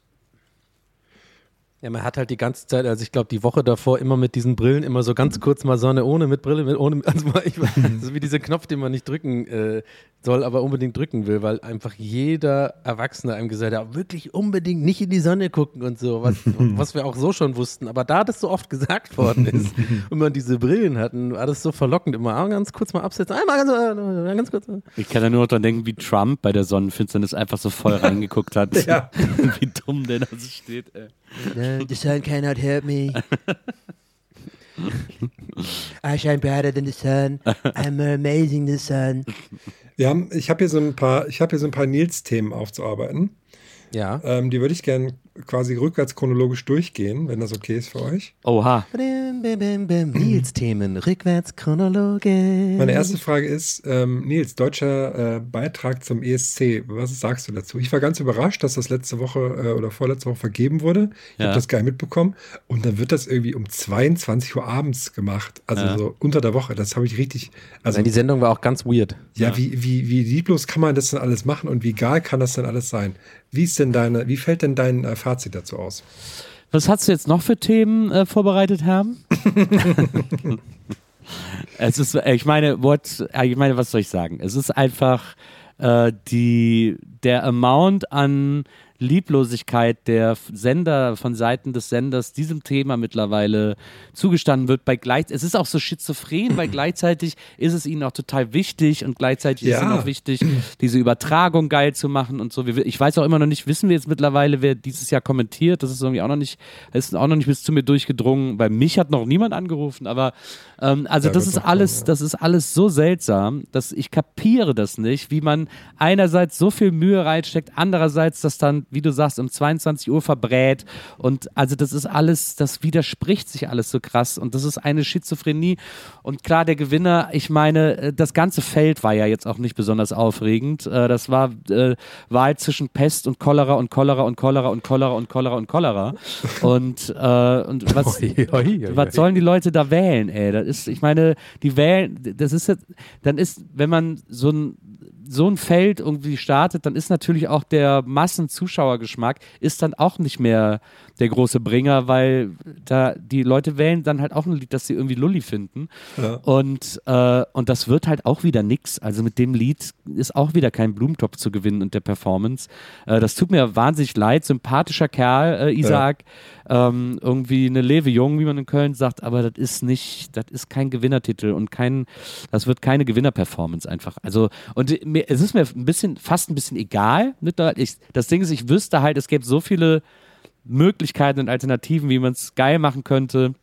Ja, man hat halt die ganze Zeit, also ich glaube, die Woche davor immer mit diesen Brillen, immer so ganz kurz mal Sonne ohne, mit Brille, mit ohne. Also ich, ist wie dieser Knopf, den man nicht drücken äh, soll, aber unbedingt drücken will, weil einfach jeder Erwachsene einem gesagt hat, wirklich unbedingt nicht in die Sonne gucken und so, was, was wir auch so schon wussten. Aber da das so oft gesagt worden ist und man diese Brillen hatten, war das so verlockend, immer ah, ganz kurz mal absetzen, einmal ganz, äh, ganz kurz. Ich kann ja nur noch dran denken, wie Trump bei der Sonnenfinsternis einfach so voll reingeguckt hat. Ja. wie dumm der da so steht. Ey. The sun cannot hurt me. I shine brighter than the sun. I'm more amazing than the sun. Wir haben, ich habe hier so ein paar, ich habe hier so ein paar Nils-Themen aufzuarbeiten. Ja. Ähm, die würde ich gerne quasi rückwärts chronologisch durchgehen, wenn das okay ist für euch. Oha. Nils Themen, rückwärts chronologisch. Meine erste Frage ist, ähm, Nils, deutscher äh, Beitrag zum ESC, was sagst du dazu? Ich war ganz überrascht, dass das letzte Woche äh, oder vorletzte Woche vergeben wurde. Ich Ja. habe das gar nicht mitbekommen. Und dann wird das irgendwie um 22 Uhr abends gemacht. Also Ja. so unter der Woche. Das habe ich richtig. Also Nein, die Sendung war auch ganz weird. ja, Wie, wie, wie lieblos kann man das denn alles machen und wie egal kann das denn alles sein? Wie ist denn deine, wie fällt denn dein äh, Fazit dazu aus? Was hast du jetzt noch für Themen äh, vorbereitet, Herr? es ist, äh, ich meine, what, äh, ich meine, was soll ich sagen? Es ist einfach äh, die, der Amount an Lieblosigkeit der Sender von Seiten des Senders diesem Thema mittlerweile zugestanden wird. Bei gleich, es ist auch so schizophren, weil gleichzeitig ist es ihnen auch total wichtig und gleichzeitig ist Ja. ihnen auch wichtig, diese Übertragung geil zu machen und so. Ich weiß auch immer noch nicht, wissen wir jetzt mittlerweile, wer dieses Jahr kommentiert? Das ist irgendwie auch noch nicht, ist auch noch nicht bis zu mir durchgedrungen. Bei mich hat noch niemand angerufen, aber ähm, also Ja, das ist alles, kommen, ja. das ist alles so seltsam, dass ich kapiere das nicht, wie man einerseits so viel Mühe reinsteckt, andererseits das dann, wie du sagst, um 22 Uhr verbrät und also das ist alles, das widerspricht sich alles so krass. Und das ist eine Schizophrenie. Und klar, der Gewinner, ich meine, äh, das ganze Feld war ja jetzt auch nicht besonders aufregend, Äh, das war äh, Wahl zwischen Pest und Cholera und Cholera und Cholera und Cholera und Cholera und Cholera. Und, äh, und was, Oi, oi, oi, was sollen die Leute da wählen, ey? Das ist, ich meine, die wählen, das ist jetzt, dann ist, wenn man so ein so ein Feld irgendwie startet, dann ist natürlich auch der Massenzuschauergeschmack ist dann auch nicht mehr der große Bringer, weil da die Leute wählen dann halt auch ein Lied, das sie irgendwie lulli finden. Ja. Und, äh, und das wird halt auch wieder nix. Also mit dem Lied ist auch wieder kein Blumentopf zu gewinnen und der Performance. Äh, das tut mir wahnsinnig leid. Sympathischer Kerl, äh, Isaac. Ähm, irgendwie eine Lewe Jung, wie man in Köln sagt, aber das ist nicht, das ist kein Gewinnertitel und kein, das wird keine Gewinnerperformance einfach. Also, und mir, es ist mir ein bisschen, fast ein bisschen egal. Ich, das Ding ist, ich wüsste halt, es gäbe so viele Möglichkeiten und Alternativen, wie man es geil machen könnte.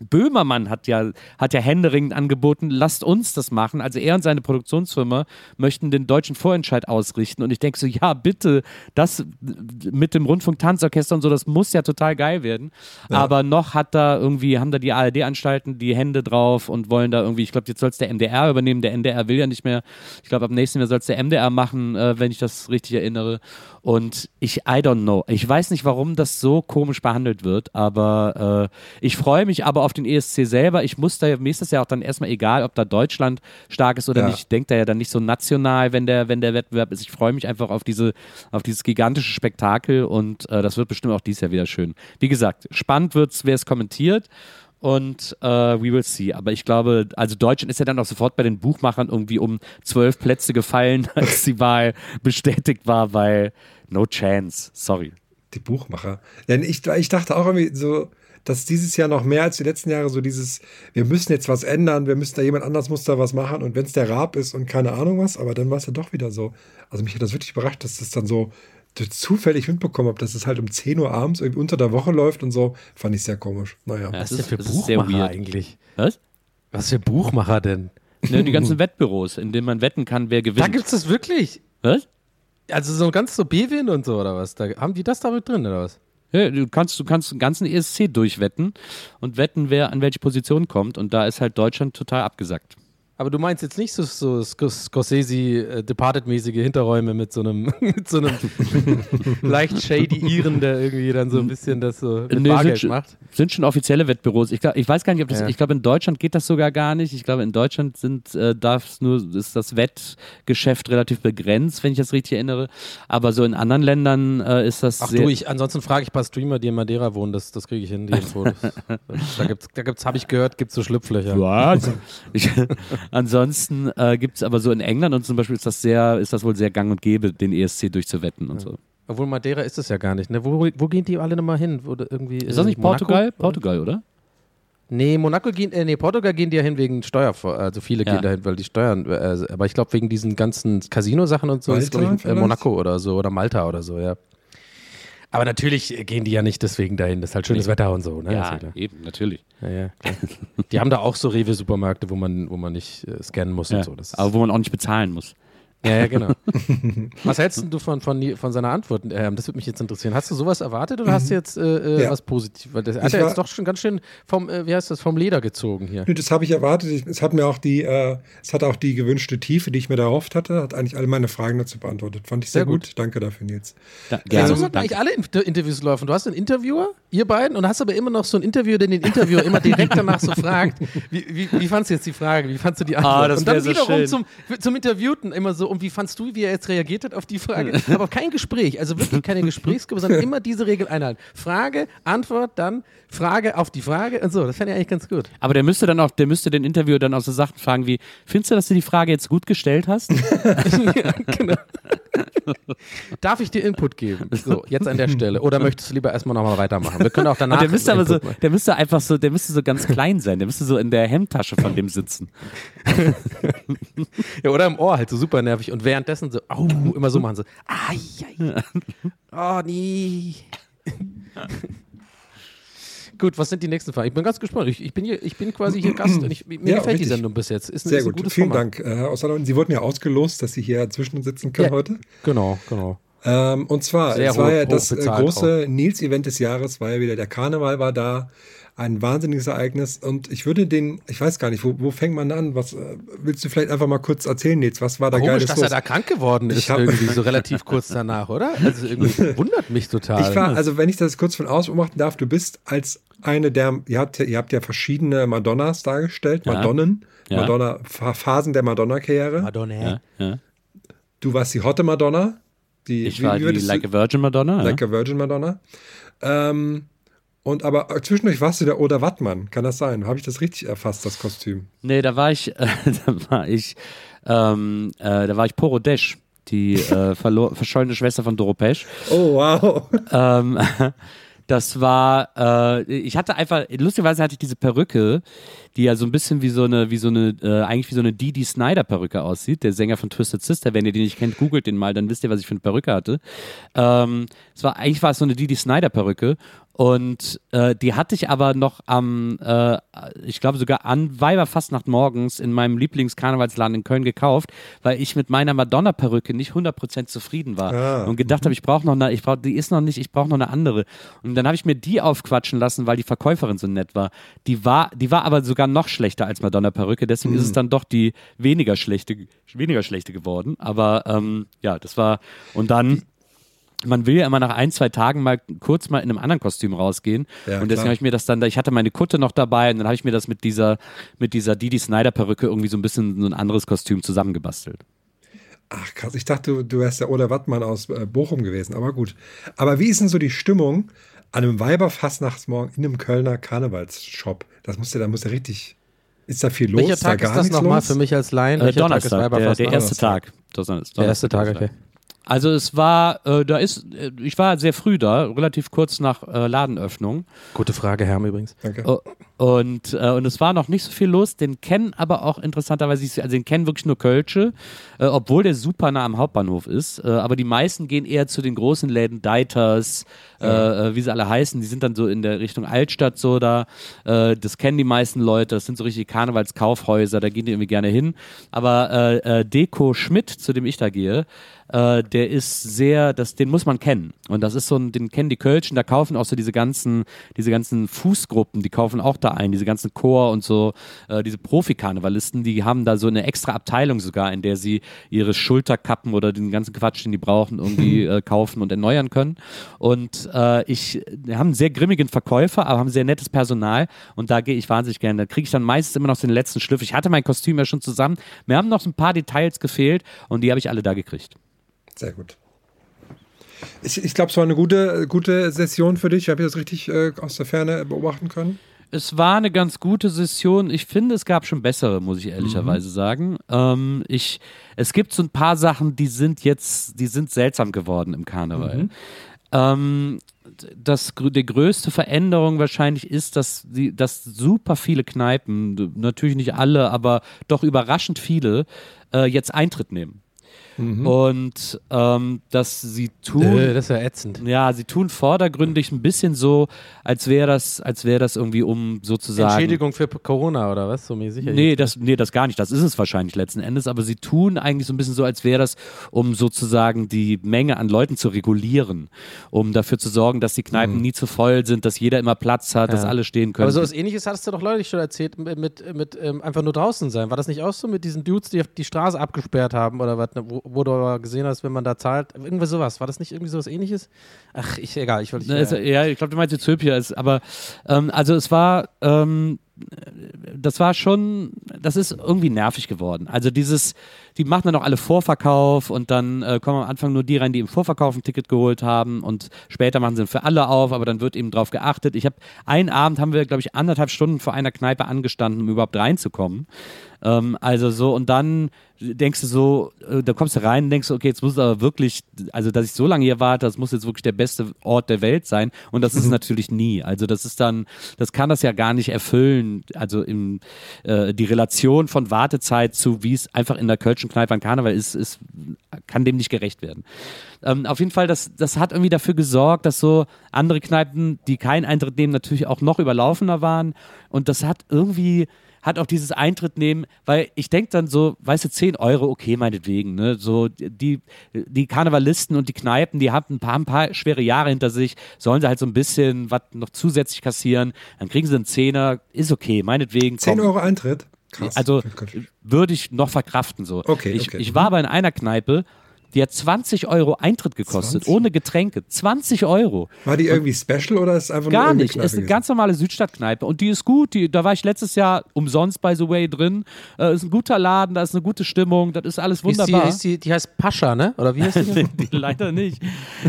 Böhmermann hat ja, hat ja händeringend angeboten, lasst uns das machen. Also er und seine Produktionsfirma möchten den deutschen Vorentscheid ausrichten. Und ich denke so, ja, bitte, das mit dem Rundfunk-Tanzorchester und so, das muss ja total geil werden. Aber noch hat da irgendwie, haben da die ARD-Anstalten die Hände drauf und wollen da irgendwie, ich glaube, jetzt soll es der MDR übernehmen. Der NDR will ja nicht mehr. Ich glaube, ab nächstem Jahr soll es der MDR machen, äh, wenn ich das richtig erinnere. Und ich, I don't know. Ich weiß nicht, warum das so komisch behandelt wird, aber äh, ich freue mich aber auf den ESC selber. Ich muss da, mir ist das ja auch dann erstmal egal, ob da Deutschland stark ist oder Ja. nicht. Ich denke da ja dann nicht so national, wenn der, wenn der Wettbewerb ist. Ich freue mich einfach auf diese, auf dieses gigantische Spektakel und äh, das wird bestimmt auch dieses Jahr wieder schön. Wie gesagt, spannend wird's, wer es kommentiert. Und äh, we will see. Aber ich glaube, also Deutschland ist ja dann auch sofort bei den Buchmachern irgendwie um zwölf Plätze gefallen, als die Wahl bestätigt war, weil no chance. Sorry. Die Buchmacher. Ja, ich, ich dachte auch irgendwie so, dass dieses Jahr noch mehr als die letzten Jahre so dieses, wir müssen jetzt was ändern, wir müssen da jemand anders muss da was machen und wenn es der Raab ist und keine Ahnung was, aber dann war es ja doch wieder so. Also mich hat das wirklich überrascht, dass das dann so zufällig mitbekommen habe, dass es halt um 10 Uhr abends irgendwie unter der Woche läuft und so, fand ich sehr komisch. Naja. Ja, Was es ist denn für es Buchmacher eigentlich? Was? Was für Buchmacher denn? Ne, die ganzen Wettbüros, in denen man wetten kann, wer Da gewinnt. gibt's das wirklich? Was? Also so ganz so Bewin und so oder was? Da, haben die das damit drin oder was? Du kannst, du kannst den ganzen ESC durchwetten und wetten, wer an welche Position kommt. Und da ist halt Deutschland total abgesackt. Aber du meinst jetzt nicht so, so Scor- Scorsese äh, Hinterräume mit so einem, mit so einem leicht shady Iren, der irgendwie dann so ein bisschen das so mit Nee, Bargeld sind, macht. sind schon offizielle Wettbüros. Ich, glaub, ich weiß gar nicht, ob das. Ja. Ich glaube, in Deutschland geht das sogar gar nicht. Ich glaube, in Deutschland sind äh, darf's nur ist das Wettgeschäft relativ begrenzt, wenn ich das richtig erinnere. Aber so in anderen Ländern äh, ist das Ach sehr. du, ich, ansonsten frage ich ein paar Streamer, die in Madeira wohnen, das, das kriege ich hin, die Info. Da gibt's, da gibt's, habe ich gehört, gibt's so Schlupflöcher. Was? Ich, ansonsten äh, gibt es aber so in England und zum Beispiel ist das sehr, ist das wohl sehr gang und gäbe, den ESC durchzuwetten und so. Obwohl Madeira ist es ja gar nicht. Ne? Wo, wo gehen die alle nochmal hin? Da irgendwie, Ist das äh, nicht Monaco? Portugal? Portugal, oder? Nee, Monaco gehen, äh, nee, Portugal gehen die ja hin wegen Steuer, also viele Ja. gehen dahin, weil die Steuern, äh, aber ich glaube wegen diesen ganzen Casino-Sachen und so ist Malta glaube ich äh? Monaco oder so oder Malta oder so, ja. Aber natürlich gehen die ja nicht deswegen dahin, das ist halt schönes Wetter und so, ne? Ja, klar. eben, natürlich. ja, ja. Die haben da auch so Rewe-Supermärkte, wo man, wo man nicht äh, scannen muss Ja. und so. Aber wo man auch nicht bezahlen muss. Ja, ja, genau. Was hältst du von, von, von seiner Antwort? Ähm, das würde mich jetzt interessieren. Hast du sowas erwartet oder hast du jetzt äh, äh, Mhm. Ja. was Positives? Weil das hat Ich er war- jetzt doch schon ganz schön vom, äh, wie heißt das, vom Leder gezogen hier. Das habe ich erwartet. Es hat mir auch die, äh, es hat auch die gewünschte Tiefe, die ich mir da erhofft hatte, hat eigentlich alle meine Fragen dazu beantwortet. Fand ich sehr, Sehr gut. gut. Danke dafür, Nils. Da, Ja, gerne. so sollten eigentlich alle Inter Interviews laufen. Du hast einen Interviewer, ihr beiden, und hast aber immer noch so einen Interviewer, der den Interviewer immer direkt danach so fragt, wie, wie, wie fandst du jetzt die Frage, wie fandst du die Antwort? Ah, das und dann so wiederum schön. zum, zum Interviewten immer so, und wie fandst du, wie er jetzt reagiert hat auf die Frage? aber kein Gespräch, also wirklich keine Gesprächsgruppe, sondern immer diese Regel einhalten. Frage, Antwort, dann Frage auf die Frage und so. Das fände ich eigentlich ganz gut. Aber der müsste dann auch, der müsste den Interviewer dann auch so Sachen fragen wie, findest du, dass du die Frage jetzt gut gestellt hast? ja, genau. Darf ich dir Input geben? So, jetzt an der Stelle. Oder möchtest du lieber erstmal nochmal weitermachen? Wir können auch danach. Und der müsste aber so, machen. der müsste einfach so, der müsste so ganz klein sein. Der müsste so in der Hemdtasche von dem sitzen. Ja, oder im Ohr halt so super nervig und währenddessen so, au, immer so machen so, ai, ai. oh nee. Gut, was sind die nächsten Fragen? Ich bin ganz gespannt. Ich, ich, bin, hier, ich bin quasi hier Gast und ich, mir Ja, gefällt die richtig. Sendung bis jetzt. Ist, Sehr ist gut. Vielen Format. Dank, äh, Osserlein. Sie wurden ja ausgelost, dass Sie hier zwischen uns sitzen können Ja. heute. Genau, genau. Ähm, und zwar, Sehr es war hoch- ja das äh, große Nils-Event des Jahres, war ja wieder der Karneval war da. Ein wahnsinniges Ereignis. Und ich würde den, ich weiß gar nicht, wo, wo fängt man an? Was äh, willst du vielleicht einfach mal kurz erzählen, Nils? Was war da Komisch, geiles dass los? er da krank geworden ist, Ich hab- irgendwie so relativ kurz danach, oder? Also irgendwie wundert mich total. Ich war, also wenn ich das kurz von außen beobachten darf, du bist als eine der, ihr habt, ihr habt ja verschiedene Madonnas dargestellt, Ja. Madonnen, Ja. Madonna, Pha- Phasen der Madonna-Karriere. Madonna. Ja. Du warst die hotte Madonna. Die, Ich wie- war wie die Like a Virgin Madonna. Like a Virgin Madonna. Ähm, und aber zwischendurch warst du der Oder Wattmann, kann das sein? Habe ich das richtig erfasst, das Kostüm? Nee, da war ich, äh, da war ich, ähm, äh, da war ich Poro Desch, die äh, verschollene Schwester von Doro Pesch. Oh, wow. Ähm, das war, äh, ich hatte einfach, lustigerweise hatte ich diese Perücke, die ja so ein bisschen wie so eine, wie so eine, äh, eigentlich wie so eine Dee Snyder Perücke aussieht, der Sänger von Twisted Sister. Wenn ihr den nicht kennt, googelt den mal, dann wisst ihr, was ich für eine Perücke hatte. Ähm, es war, eigentlich war es so eine Dee Snyder Perücke Und äh, die hatte ich aber noch am, äh, ich glaube sogar an Weiberfastnacht morgens in meinem Lieblingskarnevalsladen in Köln gekauft, weil ich mit meiner Madonna-Perücke nicht 100% zufrieden war Ah, und gedacht habe, ich brauche noch eine, ich brauche, die ist noch nicht, ich brauche noch eine andere. Und dann habe ich mir die aufquatschen lassen, weil die Verkäuferin so nett war. Die war, die war aber sogar noch schlechter als Madonna-Perücke, deswegen ist es dann doch die weniger schlechte, weniger schlechte geworden. Aber ähm, ja, das war, und dann man will ja immer nach ein, zwei Tagen mal kurz mal in einem anderen Kostüm rausgehen. Ja, und deswegen habe ich mir das dann, ich hatte meine Kutte noch dabei und dann habe ich mir das mit dieser, mit dieser Didi Snyder Perücke irgendwie so ein bisschen so ein anderes Kostüm zusammengebastelt. Ach krass, ich dachte, du, du wärst der Oder Wattmann aus äh, Bochum gewesen, aber gut. Aber wie ist denn so die Stimmung an einem Weiberfastnachtsmorgen in einem Kölner Karnevalsshop? Das muss ja, da muss ja richtig. Ist da viel los? Welcher Ist da Tag gar ist das nochmal für mich als Laien? Äh, Donnerstag, Tag ist der, der erste Tag. Der erste Tag, okay. Also es war, äh, da ist, äh, ich war sehr früh da, relativ kurz nach äh, Ladenöffnung. Gute Frage, Herm übrigens. Danke. Oh, Und, äh, und es war noch nicht so viel los. Den kennen aber auch interessanterweise, also den kennen wirklich nur Kölsche, äh, obwohl der super nah am Hauptbahnhof ist. Äh, aber die meisten gehen eher zu den großen Läden, Deiters, äh, äh, wie sie alle heißen. Die sind dann so in der Richtung Altstadt so da. Äh, das kennen die meisten Leute. Das sind so richtige Karnevalskaufhäuser. Da gehen die irgendwie gerne hin. Aber äh, äh, Deko Schmidt, zu dem ich da gehe, äh, der ist sehr, das, den muss man kennen. Und das ist so ein, den kennen die Kölschen, da kaufen auch so diese ganzen, diese ganzen Fußgruppen, die kaufen auch da ein, diese ganzen Chor und so, äh, diese Profikarnevalisten, die haben da so eine extra Abteilung sogar, in der sie ihre Schulterkappen oder den ganzen Quatsch, den die brauchen, irgendwie äh, kaufen und erneuern können. Und äh, ich, wir haben einen sehr grimmigen Verkäufer, aber haben sehr nettes Personal und da gehe ich wahnsinnig gerne. Da kriege ich dann meistens immer noch den letzten Schliff. Ich hatte mein Kostüm ja schon zusammen. Mir haben noch ein paar Details gefehlt und die habe ich alle da gekriegt. Sehr gut. Ich, ich glaube, es war eine gute, gute Session für dich. Habe ich das richtig äh, aus der Ferne beobachten können? Es war eine ganz gute Session. Ich finde, es gab schon bessere, muss ich ehrlicherweise sagen. Ähm, ich, es gibt so ein paar Sachen, die sind jetzt, die sind seltsam geworden im Karneval. Ähm, das, die größte Veränderung wahrscheinlich ist, dass, die, dass super viele Kneipen, natürlich nicht alle, aber doch überraschend viele, äh, jetzt Eintritt nehmen. Und ähm, dass sie tun. Äh, das ist ja ätzend. Ja, sie tun vordergründig ein bisschen so, als wäre das, als wäre das irgendwie um sozusagen. Entschädigung für Corona oder was? So mäßig? Nee das, nee, das gar nicht. Das ist es wahrscheinlich letzten Endes. Aber sie tun eigentlich so ein bisschen so, als wäre das, um sozusagen die Menge an Leuten zu regulieren. Um dafür zu sorgen, dass die Kneipen nie zu voll sind, dass jeder immer Platz hat, dass Ja. alle stehen können. Aber so was ähnliches hattest du doch neulich schon erzählt mit, mit, mit ähm, einfach nur draußen sein. War das nicht auch so mit diesen Dudes, die die Straße abgesperrt haben oder was, ne, wo, wo du gesehen hast, wenn man da zahlt? Irgendwie sowas. War das nicht irgendwie sowas ähnliches? Ach, ich, egal, ich wollte Ne, also, ja, ich glaube, du meinst jetzt Hüpia ist, aber ähm, also es war, ähm, das war schon, das ist irgendwie nervig geworden. Also dieses, die machen dann auch alle Vorverkauf und dann äh, kommen am Anfang nur die rein, die im Vorverkauf ein Ticket geholt haben und später machen sie für alle auf, aber dann wird eben drauf geachtet. Ich habe einen Abend haben wir, glaube ich, anderthalb Stunden vor einer Kneipe angestanden, um überhaupt reinzukommen. Ähm, also so, und dann denkst du so, äh, da kommst du rein und denkst, okay, jetzt muss es aber wirklich, also dass ich so lange hier warte, das muss jetzt wirklich der beste Ort der Welt sein. Und das ist es natürlich nie. Also das ist dann, das kann das ja gar nicht erfüllen. Also im, äh, die Relation von Wartezeit zu, wie es einfach in der Kölschen Kneipe an Karneval ist, ist, kann dem nicht gerecht werden. Ähm, auf jeden Fall, das, das hat irgendwie dafür gesorgt, dass so andere Kneipen, die keinen Eintritt nehmen, natürlich auch noch überlaufener waren. Und das hat irgendwie hat auch dieses Eintritt nehmen, weil ich denke dann so, weißt du, 10 Euro, okay, meinetwegen, ne? So die, die Karnevalisten und die Kneipen, die haben ein paar, ein paar schwere Jahre hinter sich, sollen sie halt so ein bisschen was noch zusätzlich kassieren, dann kriegen sie einen Zehner, ist okay, meinetwegen. 10 komm. Euro Eintritt? Krass. Also würde ich noch verkraften so. Okay, ich, okay. ich war aber in einer Kneipe, die hat 20 Euro Eintritt gekostet, 20? ohne Getränke. 20 Euro. War die irgendwie special oder ist es einfach nur Gar nicht. Kneipe Es ist eine ganz normale Südstadtkneipe und die ist gut. Die, da war ich letztes Jahr umsonst, by the way, drin. Äh, ist ein guter Laden, da ist eine gute Stimmung, das ist alles Ist die, wunderbar. ist die, die heißt Pascha, ne? Oder wie heißt die? die, leider nicht.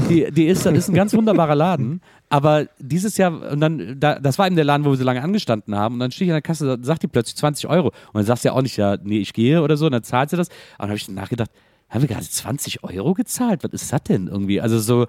Die, die ist, das ist ein ganz wunderbarer Laden. Aber dieses Jahr, und dann, da, das war eben der Laden, wo wir so lange angestanden haben. Und dann stehe ich an der Kasse, da sagt die plötzlich 20 Euro. Und dann sagst du ja auch nicht, ja, nee, ich gehe oder so. Und dann zahlt sie das. Und dann habe ich nachgedacht, haben wir gerade 20 Euro gezahlt? Was ist das denn irgendwie? Also so,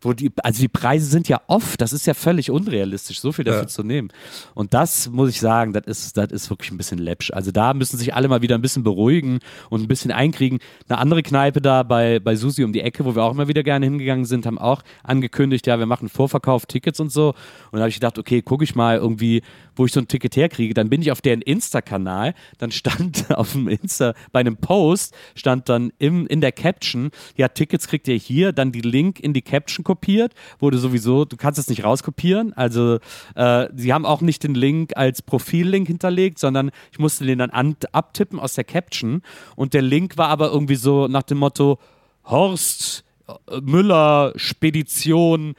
wo die, also die Preise sind ja oft, das ist ja völlig unrealistisch, so viel dafür Ja. zu nehmen. Und das muss ich sagen, das ist, das ist wirklich ein bisschen läppsch. Also da müssen sich alle mal wieder ein bisschen beruhigen und ein bisschen einkriegen. Eine andere Kneipe da bei, bei Susi um die Ecke, wo wir auch immer wieder gerne hingegangen sind, haben auch angekündigt, ja, wir machen Vorverkauf, Tickets und so. Und da habe ich gedacht, okay, gucke ich mal irgendwie, wo ich so ein Ticket herkriege. Dann bin ich auf deren Insta-Kanal, dann stand auf dem Insta, bei einem Post, stand dann im, in der Caption, ja, Tickets kriegt ihr hier, dann die Link in die Caption kopiert, wurde sowieso, du kannst es nicht rauskopieren, also äh, sie haben auch nicht den Link als Profillink hinterlegt, sondern ich musste den dann an, abtippen aus der Caption. Und der Link war aber irgendwie so nach dem Motto, Horst Müller Spedition.ev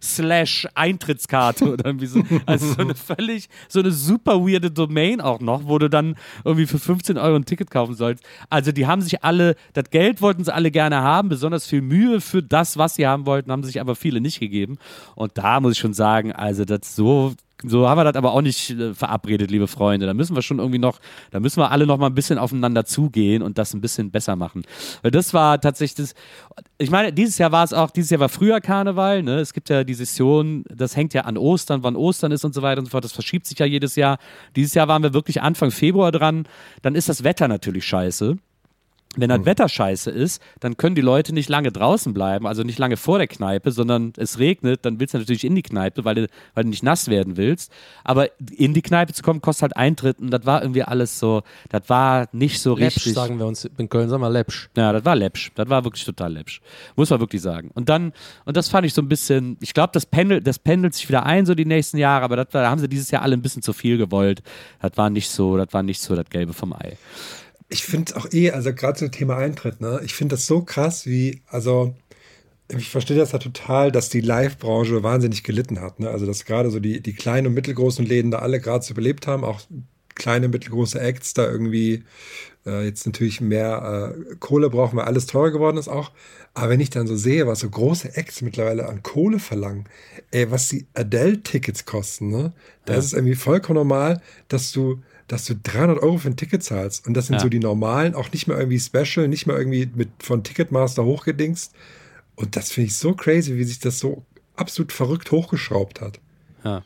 slash Eintrittskarte oder irgendwie so. Also so eine völlig, so eine super weirde Domain auch noch, wo du dann irgendwie für 15 Euro ein Ticket kaufen sollst. Also die haben sich alle, das Geld wollten sie alle gerne haben, besonders viel Mühe für das, was sie haben wollten, haben sich aber viele nicht gegeben. Und da muss ich schon sagen, also das so so haben wir das aber auch nicht äh, verabredet, liebe Freunde. Da müssen wir schon irgendwie noch, da müssen wir alle noch mal ein bisschen aufeinander zugehen und das ein bisschen besser machen. Weil das war tatsächlich das, ich meine, dieses Jahr war es auch, dieses Jahr war früher Karneval, ne? Es gibt ja die Session, das hängt ja an Ostern, wann Ostern ist und so weiter und so fort. Das verschiebt sich ja jedes Jahr. Dieses Jahr waren wir wirklich Anfang Februar dran. Dann ist das Wetter natürlich scheiße. Wenn das Wetter scheiße ist, dann können die Leute nicht lange draußen bleiben, also nicht lange vor der Kneipe, sondern es regnet, dann willst du natürlich in die Kneipe, weil du, weil du nicht nass werden willst. Aber in die Kneipe zu kommen, kostet halt Eintritt und das war irgendwie alles so, das war nicht so Läppsch, richtig. sagen wir uns in Köln, sagen wir läppsch. Ja, das war läppsch. Das war wirklich total läppsch. Muss man wirklich sagen. Und dann, und das fand ich so ein bisschen, ich glaube, das pendelt, das pendelt sich wieder ein, so die nächsten Jahre, aber das, da haben sie dieses Jahr alle ein bisschen zu viel gewollt. Das war nicht so, das war nicht so das Gelbe vom Ei. Ich finde es auch eh, also gerade zum Thema Eintritt, ne? Ich finde das so krass, wie, also ich verstehe das ja total, dass die Live-Branche wahnsinnig gelitten hat. Ne? Also dass gerade so die, die kleinen und mittelgroßen Läden da alle gerade so überlebt haben, auch kleine, mittelgroße Acts da irgendwie äh, jetzt natürlich mehr äh, Kohle brauchen, weil alles teurer geworden ist auch. Aber wenn ich dann so sehe, was so große Acts mittlerweile an Kohle verlangen, ey, was die Adele-Tickets kosten, ne? Da Ja. ist es irgendwie vollkommen normal, dass du, dass du 300 Euro für ein Ticket zahlst. Und das sind Ja. so die normalen, auch nicht mehr irgendwie special, nicht mehr irgendwie mit von Ticketmaster hochgedingst. Und das finde ich so crazy, wie sich das so absolut verrückt hochgeschraubt hat. Ja.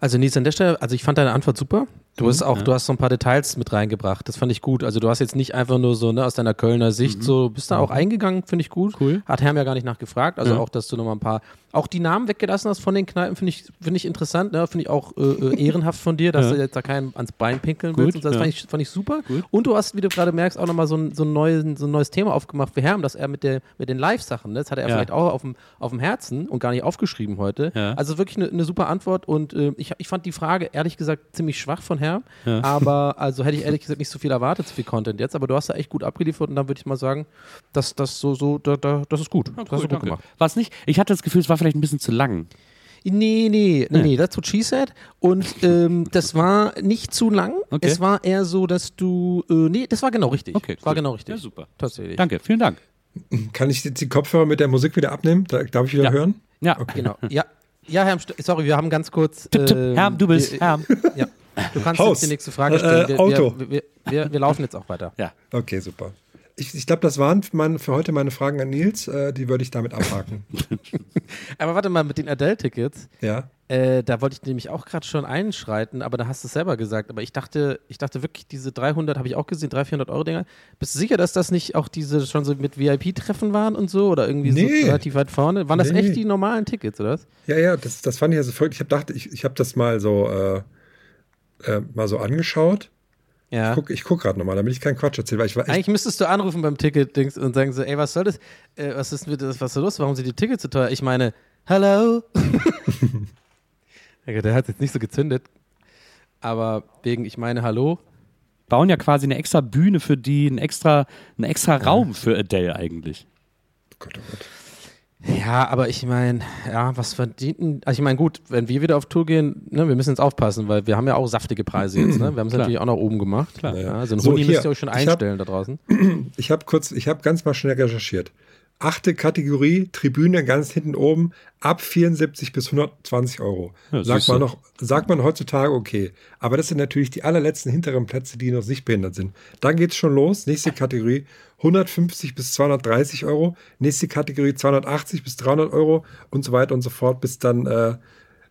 Also Nils, an der Stelle, also ich fand deine Antwort super. Du Mhm, hast auch, ja. du hast so ein paar Details mit reingebracht. Das fand ich gut. Also du hast jetzt nicht einfach nur so ne, aus deiner Kölner Sicht so, bist da auch eingegangen, finde ich gut. Mhm. Cool. Hat Herm ja gar nicht nachgefragt. Also Ja. auch, dass du nochmal ein paar, auch die Namen weggelassen hast von den Kneipen, finde ich, finde ich interessant. Ne? Finde ich auch äh, äh, ehrenhaft von dir, dass Ja. du jetzt da keinen ans Bein pinkeln Gut, willst. Und das fand, ich, fand ich super. Gut. Und du hast, wie du gerade merkst, auch nochmal so ein, so, ein neues, so ein neues Thema aufgemacht für Herm, dass er mit, der, mit den Live-Sachen, ne? das hat er vielleicht auch auf dem, auf dem Herzen und gar nicht aufgeschrieben heute. Also wirklich eine, eine super Antwort und äh, ich, ich fand die Frage ehrlich gesagt ziemlich schwach von Herrn, Ja. aber also hätte ich ehrlich gesagt nicht so viel erwartet, so viel Content jetzt, aber du hast da echt gut abgeliefert und dann würde ich mal sagen, dass das so, so, da, da, das ist gut. das hast du gut gemacht. War es nicht? Ich hatte das Gefühl, es war vielleicht ein bisschen zu lang. Nee, nee, nee, nee, that's what she said. Und ähm, das war nicht zu lang. Okay. Es war eher so, dass du, äh, nee, das war genau richtig. Okay, war cool. genau richtig. Ja, super. Tatsächlich. Danke, vielen Dank. Kann ich jetzt die Kopfhörer mit der Musik wieder abnehmen? Da, darf ich wieder Ja. hören? Ja, Genau. Ja, ja, Herr, sorry, wir haben ganz kurz. Tipp, tipp. ähm, Herm, du bist wir- Herm. Ja. Du kannst Haus. jetzt die nächste Frage stellen. Äh, Wir, Auto. Wir, wir, wir, wir laufen jetzt auch weiter. Ja. Okay, super. Ich, ich glaube, das waren meine, für heute meine Fragen an Nils. Äh, die würde ich damit abhaken. Aber warte mal, mit den Adele-Tickets, ja. äh, da wollte ich nämlich auch gerade schon einschreiten, aber da hast du es selber gesagt. Aber ich dachte, ich dachte wirklich, diese 300 habe ich auch gesehen, 300, 400 Euro Dinger. Bist du sicher, dass das nicht auch diese schon so mit VIP-Treffen waren und so? Oder irgendwie Nee. so relativ weit vorne? Waren das Nee. echt die normalen Tickets, oder was? Ja, ja, das, das fand ich also voll. Ich habe gedacht, ich, ich habe das mal so, äh, äh, mal so angeschaut. Ja. Guck, ich gucke gerade nochmal, damit ich keinen Quatsch erzähle, weil ich war Eigentlich müsstest du anrufen beim Ticket-Dings und sagen so, ey, was soll das? Äh, was ist mit das, was ist los? Warum sind die Tickets so teuer? Ich meine, hello? der hat jetzt nicht so gezündet. Aber wegen, ich meine, hallo? Bauen ja quasi eine extra Bühne für die, einen extra, einen extra Raum für Adele eigentlich. Gott, oh Gott. Ja, aber ich meine, ja, was verdienten. Also ich meine, gut, wenn wir wieder auf Tour gehen, ne, wir müssen jetzt aufpassen, weil wir haben ja auch saftige Preise jetzt, ne? Wir haben es natürlich auch nach oben gemacht. Klar. Ja, so ein So, Huni hier, müsst ihr euch schon ich hab- einstellen da draußen. Ich habe kurz, ich habe ganz mal schnell recherchiert. Achte Kategorie, Tribüne ganz hinten oben, ab 74 bis 120 Euro. Ja, sagt, man noch, sagt man heutzutage okay. Aber das sind natürlich die allerletzten hinteren Plätze, die noch sichtbehindert sind. Dann geht's schon los. Nächste Kategorie, 150 bis 230 Euro. Nächste Kategorie, 280 bis 300 Euro und so weiter und so fort, bis dann, äh,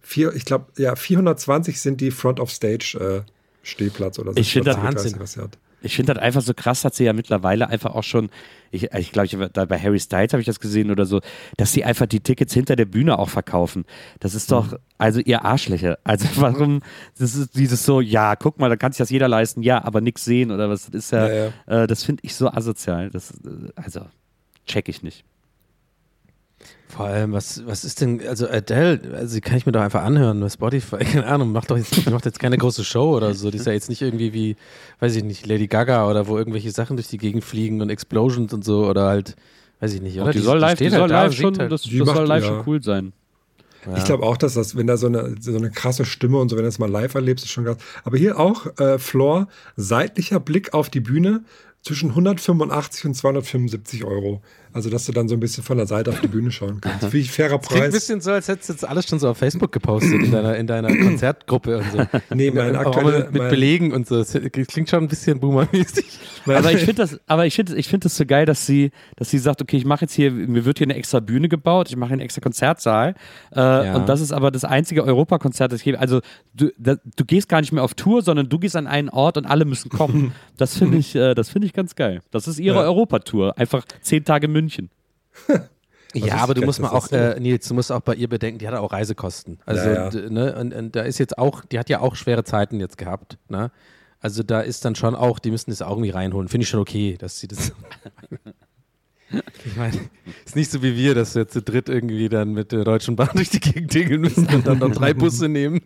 vier, ich glaube, ja, 420 sind die Front of Stage äh, Stehplatz oder so. Ich finde nicht, Wahnsinn. was hat. Ich finde das einfach so krass, dass sie ja mittlerweile einfach auch schon, ich glaube, ich, glaub, ich, hab- da bei Harry Styles habe ich das gesehen oder so, dass sie einfach die Tickets hinter der Bühne auch verkaufen. Das ist doch, also ihr Arschlöcher. Also warum, das ist dieses so, ja, guck mal, da kann sich das jeder leisten, ja, aber nichts sehen oder was, das ist ja, Ja, Äh, das finde ich so asozial. Das, äh, also, check ich nicht. Vor allem, was, was ist denn, also Adele, also die kann ich mir doch einfach anhören bei Spotify, keine Ahnung, macht doch jetzt, macht jetzt keine große Show oder so. Die ist ja jetzt nicht irgendwie wie, weiß ich nicht, Lady Gaga oder wo irgendwelche Sachen durch die Gegend fliegen und Explosions und so oder halt, weiß ich nicht, oder? die, soll live, die steht soll halt da, live schon, singt halt. das, Die das soll live ja. schon cool sein. Ich glaube auch, dass das, wenn da so eine, so eine krasse Stimme und so, wenn du das mal live erlebst, ist schon krass. Aber hier auch, äh, Floor, seitlicher Blick auf die Bühne zwischen 185 und 275 Euro. Also, dass du dann so ein bisschen von der Seite auf die Bühne schauen kannst. Ich fairer Klingt ein Preis. bisschen so, als hättest du jetzt alles schon so auf Facebook gepostet in deiner, in deiner Konzertgruppe und so. Nee, mein Auch aktuelle- mit, mit mein- Belegen und so. Das klingt schon ein bisschen boomermäßig. Aber ich finde das, aber ich finde, ich finde das so geil, dass sie, dass sie sagt, okay, ich mache jetzt hier, mir wird hier eine extra Bühne gebaut, ich mache einen extra Konzertsaal, äh, und das ist aber das einzige Europakonzert, das ich gebe. Also du, da, du gehst gar nicht mehr auf Tour, sondern du gehst an einen Ort und alle müssen kommen. Das finde ich, äh, das finde ich ganz geil. Das ist ihre Ja. Europatour, einfach zehn Tage München. Ja, ist aber du musst mal auch, äh, Nils, du musst auch bei ihr bedenken, die hat auch Reisekosten. Also, Ja, ja. ne, und, und da ist jetzt auch, die hat ja auch schwere Zeiten jetzt gehabt, ne? Also da ist dann schon auch, die müssen das auch irgendwie reinholen. Finde ich schon okay, dass sie das. ich meine, ist nicht so wie wir, dass wir zu dritt irgendwie dann mit der Deutschen Bahn durch die Gegend tingeln müssen und dann noch drei Busse nehmen.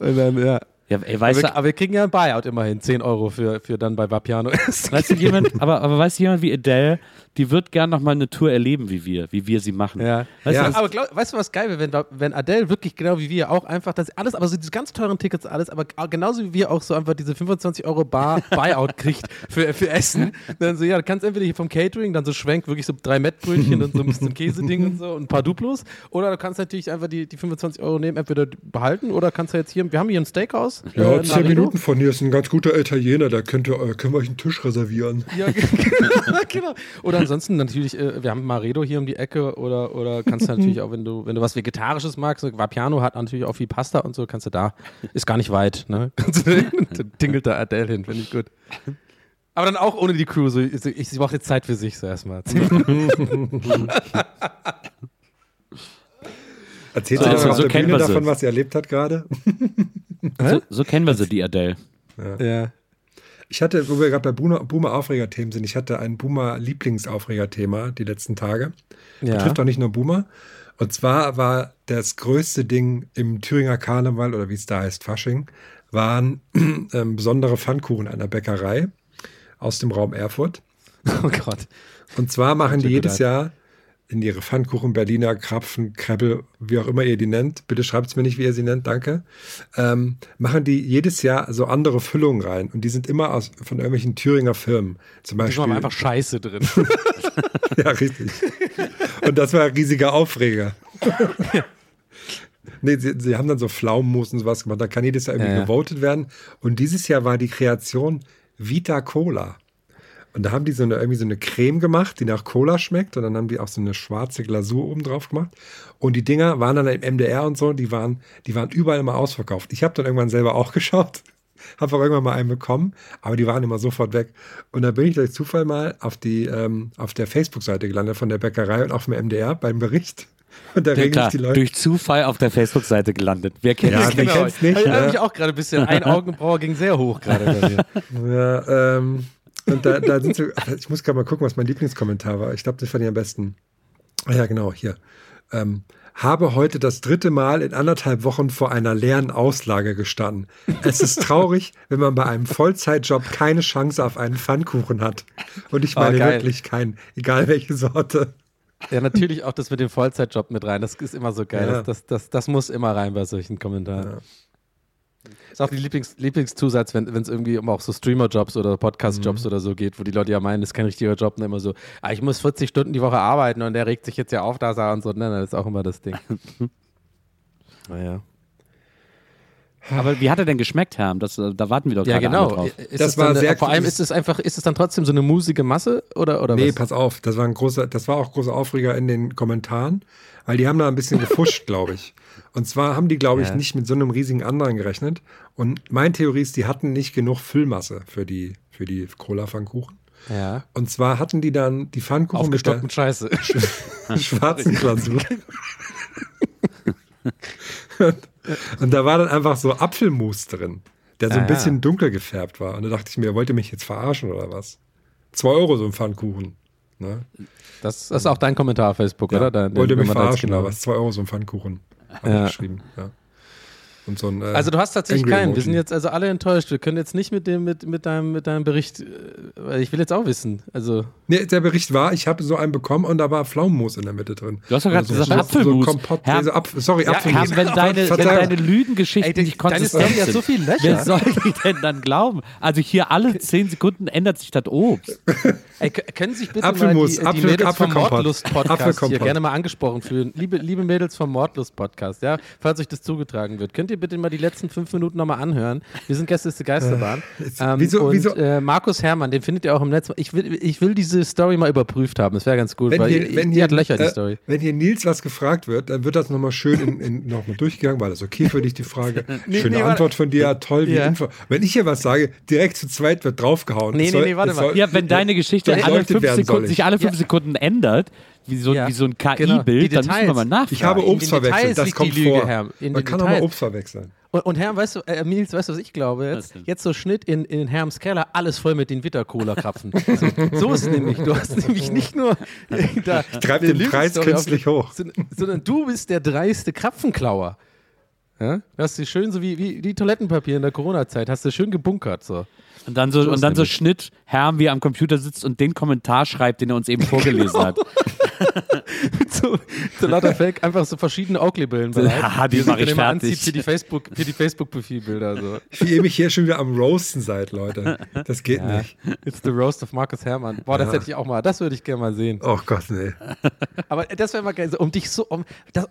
und dann, ja. Ja, ey, Aber weißt wir, du, aber wir kriegen ja ein Buyout immerhin, 10 Euro für, für dann bei Vapiano. weißt du jemand, aber, aber weißt du jemand wie Adele, die wird gern noch mal eine Tour erleben wie wir, wie wir sie machen. Ja. Weißt Ja. du, aber glaub, weißt du, was geil wäre, wenn, wenn Adele wirklich genau wie wir auch einfach das alles, aber so diese ganz teuren Tickets alles, aber genauso wie wir auch so einfach diese 25 Euro Bar Buyout kriegt für, für Essen. Dann so, ja, du kannst entweder hier vom Catering dann so schwenk, wirklich so drei Mettbrötchen und so ein bisschen Käseding und so und ein paar Duplos. Oder du kannst natürlich einfach die, die 25 Euro nehmen, entweder behalten oder kannst du jetzt hier, wir haben hier ein Steakhouse. Ja, äh, zehn Naredo. Minuten von hier ist ein ganz guter Italiener, da könnt ihr, äh, können wir euch einen Tisch reservieren. Ja, genau. Oder ansonsten natürlich, äh, wir haben Maredo hier um die Ecke oder, oder kannst du natürlich auch, wenn du, wenn du was Vegetarisches magst, so Vapiano hat natürlich auch viel Pasta und so, kannst du da, ist gar nicht weit, ne? Kannst du, dann tingelt da Adele hin, finde ich gut. Aber dann auch ohne die Crew, so, ich, ich, sie braucht jetzt Zeit für sich so erstmal. Erzählt So, ihr so- so der kennen wir sie. davon, was ihr erlebt habt gerade? so, so kennen wir sie, die Adele. ja. Ich hatte, wo wir gerade bei Boomer- Boomer-Aufreger-Themen sind, ich hatte ein Boomer-Lieblingsaufreger-Thema die letzten Tage. Ja. Betrifft auch nicht nur Boomer. Und zwar war das größte Ding im Thüringer Karneval, oder wie es da heißt, Fasching, waren ähm, besondere Pfannkuchen einer Bäckerei aus dem Raum Erfurt. Oh Gott. Und zwar machen die jedes. Jahr in ihre Pfannkuchen, Berliner, Krapfen, Krebbel, wie auch immer ihr die nennt, bitte schreibt es mir nicht, wie ihr sie nennt, danke, ähm, machen die jedes Jahr so andere Füllungen rein. Und die sind immer aus, von irgendwelchen Thüringer Firmen. Zum Da Beispiel. war einfach Scheiße drin. Ja, richtig. Und das war ein riesiger Aufreger. nee, sie, sie haben dann so Pflaumenmus und sowas gemacht. Da kann jedes Jahr irgendwie Ja, ja. gewotet werden. Und dieses Jahr war die Kreation Vita Cola. Und da haben die so eine, irgendwie so eine Creme gemacht, die nach Cola schmeckt. Und dann haben die auch so eine schwarze Glasur oben drauf gemacht. Und die Dinger waren dann im MDR und so, die waren, die waren überall immer ausverkauft. Ich habe dann irgendwann selber auch geschaut. Habe auch irgendwann mal einen bekommen, aber die waren immer sofort weg. Und da bin ich durch Zufall mal auf, die, ähm, auf der Facebook-Seite gelandet von der Bäckerei und auf dem MDR beim Bericht. Und da Ja, regen klar, sich die Leute. durch Zufall auf der Facebook-Seite gelandet. Wer kennt Ja, das wer nicht? nicht? Da habe ne? ich auch gerade ein bisschen, ein Augenbrauer ging sehr hoch gerade bei mir. Ja, ähm, und da, da sind so, ich muss gerade mal gucken, was mein Lieblingskommentar war. Ich glaube, das fand ich am besten. Ah ja, genau, hier. Ähm, habe heute das dritte Mal in anderthalb Wochen vor einer leeren Auslage gestanden. Es ist traurig, wenn man bei einem Vollzeitjob keine Chance auf einen Pfannkuchen hat. Und ich Oh, meine geil. wirklich keinen, egal welche Sorte. Ja, natürlich auch das mit dem Vollzeitjob mit rein. Das ist immer so geil. Ja. Das, das, das, das muss immer rein bei solchen Kommentaren. Ist auch die Lieblings Lieblingszusatz, wenn es irgendwie um auch so Streamer-Jobs oder Podcast-Jobs Mhm. oder so geht, wo die Leute ja meinen, das ist kein richtiger Job und immer so, ah, ich muss 40 Stunden die Woche arbeiten und der regt sich jetzt ja auf, dass er und so. Nein, nein, das ist auch immer das Ding. naja. Aber wie hat er denn geschmeckt, Herr? Das, äh, da warten wir doch Ja, genau. drauf. Ist Das war dann, sehr Vor allem ist es einfach, ist es dann trotzdem so eine musige Masse oder, oder Nee, was? pass auf, das war ein großer, das war auch großer Aufreger in den Kommentaren, weil die haben da ein bisschen gefuscht, glaube ich. Und zwar haben die, glaube ich, Ja. nicht mit so einem riesigen anderen gerechnet. Und meine Theorie ist, die hatten nicht genug Füllmasse für die, für die Cola-Pfannkuchen. Ja. Und zwar hatten die dann die Pfannkuchen mit der Scheiße. schwarzen Glasur. Und da war dann einfach so Apfelmus drin, der so ein Ah, bisschen ja. dunkel gefärbt war. Und da dachte ich mir, wollt ihr mich jetzt verarschen oder was? Zwei Euro so ein Pfannkuchen. Ne? Das, ist auch dein Kommentar auf Facebook, Ja. oder? Dein, wollt ihr mich da verarschen genau- oder was? Zwei Euro so ein Pfannkuchen. Hab Ja. geschrieben. Ja. Und so ein, äh, Also du hast tatsächlich Angry keinen. Wir sind jetzt also alle enttäuscht. Wir können jetzt nicht mit dem mit, mit deinem mit deinem Bericht. äh, weil Ich will jetzt auch wissen. Also Nee, der Bericht war, ich habe so einen bekommen und da war Pflaumenmus in der Mitte drin. Du hast doch gerade so, gesagt, so, Apfelmus. So Kompott, Herr- also Apf sorry, Ja, Apfelmus. Herr, wenn deine, wenn deine Lügengeschichten Ey, nicht deine konsistent Story hat sind, so viel Löcher. wer soll die denn dann glauben? Also hier alle zehn Sekunden ändert sich das Obst. Ey, können sich bitte Apfelmus, mal die, die Apfel- Mädels vom Apfelkompott. Mordlust-Podcast hier gerne mal angesprochen fühlen. Liebe, liebe Mädels vom Mordlust-Podcast, ja, falls euch das zugetragen wird, könnt ihr bitte mal die letzten fünf Minuten nochmal anhören. Wir sind Gäste ist die Geisterbahn. jetzt- ähm, wieso- und wieso- Äh, Markus Herrmann, den findet ihr auch im Netz. Ich will, ich will diese Story mal überprüft haben. Das wäre ganz gut, Wenn weil hier, die, wenn die hier, hat Löcher, die äh, Story. Wenn hier Nils was gefragt wird, dann wird das nochmal schön in, in, nochmal durchgegangen. War das okay für dich, die Frage? Nee, Schöne nee. Antwort von dir, toll, wie Ja. Info. Wenn ich hier was sage, direkt zu zweit wird draufgehauen. Nee, Es nee, nee, warte mal. Ja, wenn deine Geschichte alle fünf Sekunden, soll sich ich. alle fünf Ja. Sekunden ändert, wie so, Ja, wie so ein genau. KI-Bild, Die dann müssen wir mal Details. nachfragen. Ich habe Obst verwechselt, Details das kommt Lüge, vor. Herr. Man den kann aber Details. Obst verwechseln. Und, und Herr, weißt du, äh, Nils, weißt du, was ich glaube jetzt? Jetzt so Schnitt in, in Herms Keller, alles voll mit den Witter-Cola-Krapfen. so, so ist es nämlich. Du hast nämlich nicht nur äh, da, Treib eine den Preis künstlich hoch. sondern- sondern du bist der dreiste Krapfenklauer. Ja? Du hast sie schön, so wie, wie die Toilettenpapier in der Corona-Zeit, hast du schön gebunkert. So. Und dann so, So und dann so. Schnitt, Herr, wie er am Computer sitzt und den Kommentar schreibt, den er uns eben vorgelesen hat. Mit so, so lauter Fake, einfach so verschiedene Oakley-Brillen bereit. haha, die ihr mach ich fertig. anzieht Für die Facebook- für die Facebook-Profilbilder. So. Wie ihr mich hier schon wieder am Roasten seid, Leute. Das geht Ja. nicht. It's the Roast of Markus Herrmann. Boah, das hätte ich auch mal, das würde ich gerne mal sehen. Oh Gott, nee. Aber das wäre mal geil, so, um dich so, um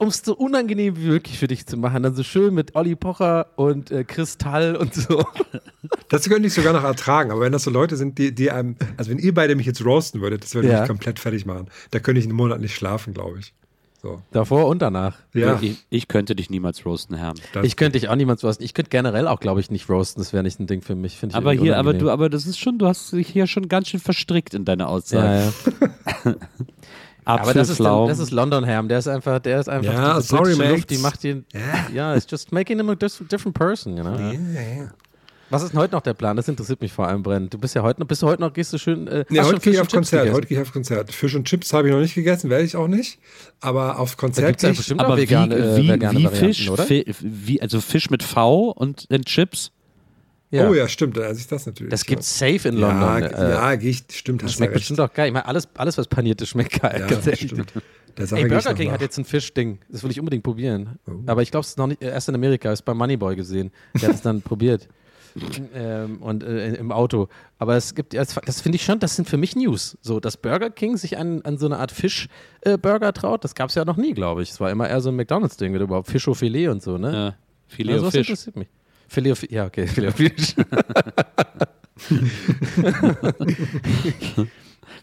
es so unangenehm wie möglich für dich zu machen. Dann so schön mit Olli Pocher und äh, Kristall und so. Das könnte ich sogar noch ertragen, aber wenn das so Leute sind, die, die einem, also wenn ihr beide mich jetzt roasten würdet, das würde Ja. mich komplett fertig machen. Da könnte ich einen Monat nicht schlafen, glaube ich. So. Davor und danach. Ja, Ich, ich könnte dich niemals roasten, Herr. das, Ich könnte dich auch niemals roasten. Ich könnte generell auch, glaube ich, nicht roasten. Das wäre nicht ein Ding für mich. Aber hier, aber unangenehm. du, aber das ist schon, du hast dich hier schon ganz schön verstrickt in deine Aussage. Ja, ja. Aber das ist, Apfelflaum. das ist London Ham. Der ist einfach, der ist einfach Ja, sorry. Luft, die macht ihn. Ja, it's just making him a different person, you know? Was ist denn heute noch der Plan? Das interessiert mich vor allem brennend. Du bist ja heute noch, bist du heute noch, gehst du schön. Äh, Nee, heute gehe ich auf Chips Konzert. gegessen? Heute gehe ich auf Konzert. Fisch und Chips habe ich noch nicht gegessen, werde ich auch nicht. Aber auf Da Konzert gibt es ja gehe ich. bestimmt auch aber vegane, äh, wie, wie, vegane wie Fisch, oder? Wie, also Fisch mit V und den Chips. Ja. Oh ja, stimmt. Also ich das natürlich. Das ja. gibt's safe in Ja, London. ge- äh, ja, ich. Stimmt, das schmeckt bestimmt auch geil. Ich meine, alles, alles was paniert ist, schmeckt geil. Ja, ganz ehrlich. stimmt. Ey, Burger King hat jetzt ein Fischding. Das will ich unbedingt probieren. Oh. Aber ich glaube, es ist noch nicht äh, erst in Amerika. Es bei Moneyboy gesehen. Der hat es dann probiert. Ähm, und äh, im Auto. Aber es gibt, das, das finde ich schon, das sind für mich News. So, dass Burger King sich an, an so eine Art Fischburger traut, das gab es ja noch nie, glaube ich. Es war immer eher so ein McDonalds-Ding oder überhaupt Fisch au Filet und so, ne? Ja, Filet Also, Fisch. interessiert mich. Filet au Fi- ja, okay, Filet au Fisch.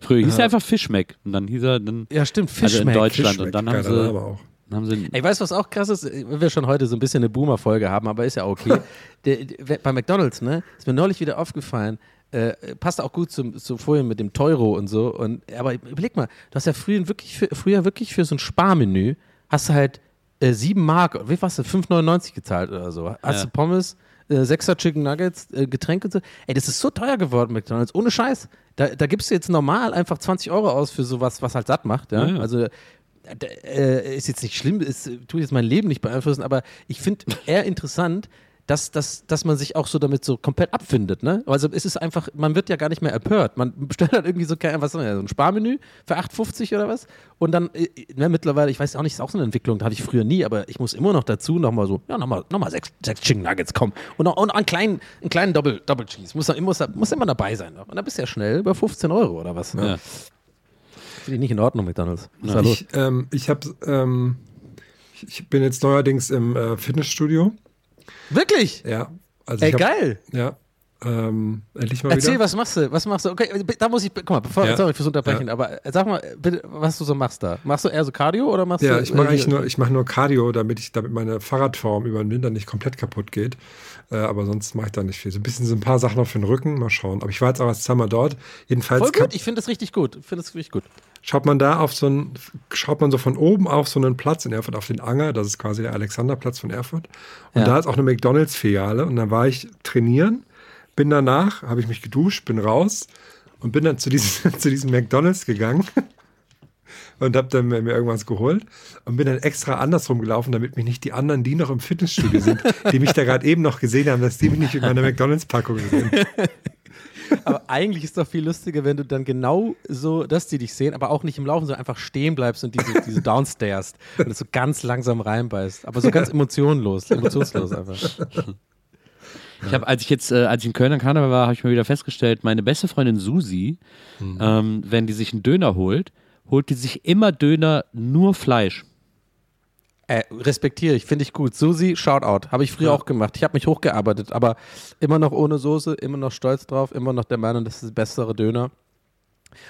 Früher hieß er einfach Fischmeck. Und dann hieß er dann ja, stimmt, also in Fischmeck. Deutschland. Fischmeck, Und dann haben sie, Name auch. Haben sie weißt du, was auch krass ist? Wenn wir schon heute so ein bisschen eine Boomer-Folge haben, aber ist ja okay. der, der, bei McDonalds, ne, ist mir neulich wieder aufgefallen, äh, passt auch gut zum, zu vorhin mit dem Teuro und so. Und, aber überleg mal, du hast ja früher wirklich für, früher wirklich für so ein Sparmenü, hast du halt äh, 7 Mark, wie warst du, 5,99 gezahlt oder so. Hast Ja. du Pommes, äh, 6er Chicken Nuggets, äh, Getränke und so. Ey, das ist so teuer geworden, McDonalds, ohne Scheiß. Da, da gibst du jetzt normal einfach 20 Euro aus für sowas, was halt satt macht. Ja? Ja. Also äh, ist jetzt nicht schlimm, ist, tut jetzt mein Leben nicht beeinflussen, aber ich finde eher interessant, dass dass, dass, man sich auch so damit so komplett abfindet, ne? Also es ist einfach, man wird ja gar nicht mehr empört. Man bestellt halt irgendwie so, kein- was so ein Sparmenü für 8,50 oder was. Und dann, äh, ne, mittlerweile, ich weiß auch nicht, ist auch so eine Entwicklung, da hatte ich früher nie, aber ich muss immer noch dazu nochmal so, ja, nochmal noch mal sechs, sechs Chicken Nuggets, komm. Und, noch, und einen kleinen, einen kleinen Double, Double Cheese. Muss, muss, muss immer dabei sein. Noch. Und dann bist du ja schnell über 15 Euro oder was. Ja. Finde ich nicht in Ordnung, McDonalds. Ich, ähm, ich habe, ähm, ich- bin jetzt neuerdings im äh, Fitnessstudio. Wirklich? Ja. Also Ey, hab, geil. Ja. Ähm, endlich mal Erzähl, wieder. was machst du? Was machst du? Okay, da muss ich, guck mal, bevor, Ja. sorry fürs Unterbrechen, aber äh, sag mal, bitte, was du so machst da. Machst du eher so Cardio oder machst Ja, du. ich mache äh, nur, ich mache nur Cardio, damit ich, damit meine Fahrradform über den Winter nicht komplett kaputt geht. Äh, aber sonst mache ich da nicht viel. So ein bisschen so ein paar Sachen noch für den Rücken, mal schauen. Aber ich war jetzt auch erst zweimal dort. Jedenfalls Voll gut, ich finde das richtig gut. Ich finde das richtig gut. Schaut man da auf so einen, schaut man so von oben auf so einen Platz in Erfurt, auf den Anger. Das ist quasi der Alexanderplatz von Erfurt. Und Ja. da ist auch eine McDonalds-Filiale. Und da war ich trainieren, bin danach, habe ich mich geduscht, bin raus und bin dann zu diesem, zu diesem McDonalds gegangen. Und habe dann mir mir irgendwas geholt und bin dann extra andersrum gelaufen, damit mich nicht die anderen, die noch im Fitnessstudio sind, die mich da gerade eben noch gesehen haben, dass die mich nicht mit meiner McDonalds-Packung sehen. Aber eigentlich ist doch viel lustiger, wenn du dann genau so, dass die dich sehen, aber auch nicht im Laufen, sondern einfach stehen bleibst und diese, diese Downstairs und das so ganz langsam reinbeißt. Aber so ganz emotionlos, emotionslos einfach. Ich habe, als ich jetzt, äh, als ich in Köln an Karneval war, habe ich mal wieder festgestellt, meine beste Freundin Susi, ähm, wenn die sich einen Döner holt, holt die sich immer Döner nur Fleisch. Äh, respektiere ich, finde ich gut. Susi, Shoutout. Habe ich früher auch gemacht. Ich habe mich hochgearbeitet, aber immer noch ohne Soße, immer noch stolz drauf, immer noch der Meinung, das ist der bessere Döner.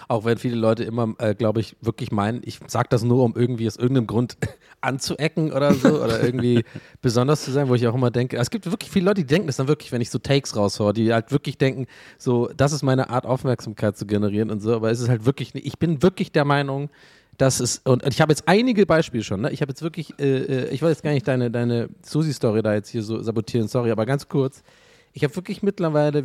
Auch wenn viele Leute immer, äh, glaube ich, wirklich meinen, ich sage das nur, um irgendwie aus irgendeinem Grund anzuecken oder so oder irgendwie besonders zu sein, wo ich auch immer denke, es gibt wirklich viele Leute, die denken das dann wirklich, wenn ich so Takes raushaue, die halt wirklich denken, so, das ist meine Art, Aufmerksamkeit zu generieren und so, aber es ist halt wirklich, nicht- ich bin wirklich der Meinung, dass es, und ich habe jetzt einige Beispiele schon, ne? ich habe jetzt wirklich, äh, äh, ich wollte jetzt gar nicht deine, deine Susi-Story da jetzt hier so sabotieren, sorry, aber ganz kurz, ich habe wirklich mittlerweile,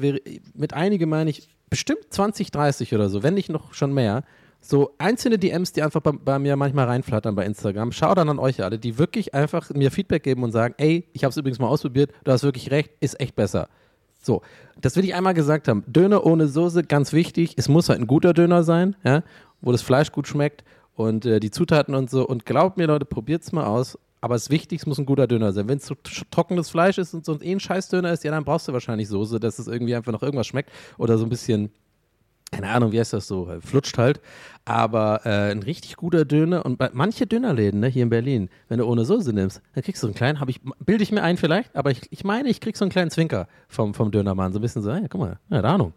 mit einige meine ich, bestimmt 20, 30 oder so, wenn nicht noch schon mehr, so einzelne DMs, die einfach bei, bei mir manchmal reinflattern bei Instagram. Schau dann an euch alle, die wirklich einfach mir Feedback geben und sagen, ey, ich habe es übrigens mal ausprobiert, du hast wirklich recht, ist echt besser. So, das will ich einmal gesagt haben. Döner ohne Soße, ganz wichtig. Es muss halt ein guter Döner sein, ja, wo das Fleisch gut schmeckt und äh, die Zutaten und so. Und glaubt mir, Leute, probiert's mal aus. Aber das Wichtigste es muss ein guter Döner sein. Wenn es so tr- trockenes Fleisch ist und so eh ein Scheißdöner ist, ja, dann brauchst du wahrscheinlich Soße, dass es irgendwie einfach noch irgendwas schmeckt oder so ein bisschen keine Ahnung, wie heißt das so, äh, flutscht halt. Aber äh, ein richtig guter Döner und manche Dönerläden ne, hier in Berlin, wenn du ohne Soße nimmst, dann kriegst du so einen kleinen, ich, bilde ich mir ein vielleicht, aber ich, ich meine, ich krieg so einen kleinen Zwinker vom, vom Dönermann, so ein bisschen so, ja, guck mal, ja, Ahnung.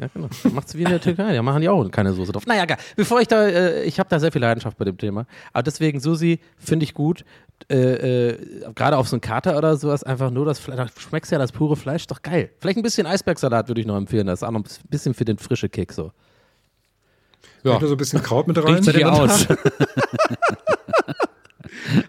Ja, genau. Macht's wie in der Türkei, da machen die auch keine Soße drauf. Naja, egal. Bevor ich da, äh, ich habe da sehr viel Leidenschaft bei dem Thema. Aber deswegen, Susi, finde ich gut. Äh, äh, Gerade auf so einen Kater oder sowas, einfach nur das Fleisch, da schmeckst ja das pure Fleisch, doch geil. Vielleicht ein bisschen Eisbergsalat würde ich noch empfehlen, das ist auch noch ein bisschen für den frischen Kick so. Ja. so ein bisschen Kraut mit rein. Riecht hier aus.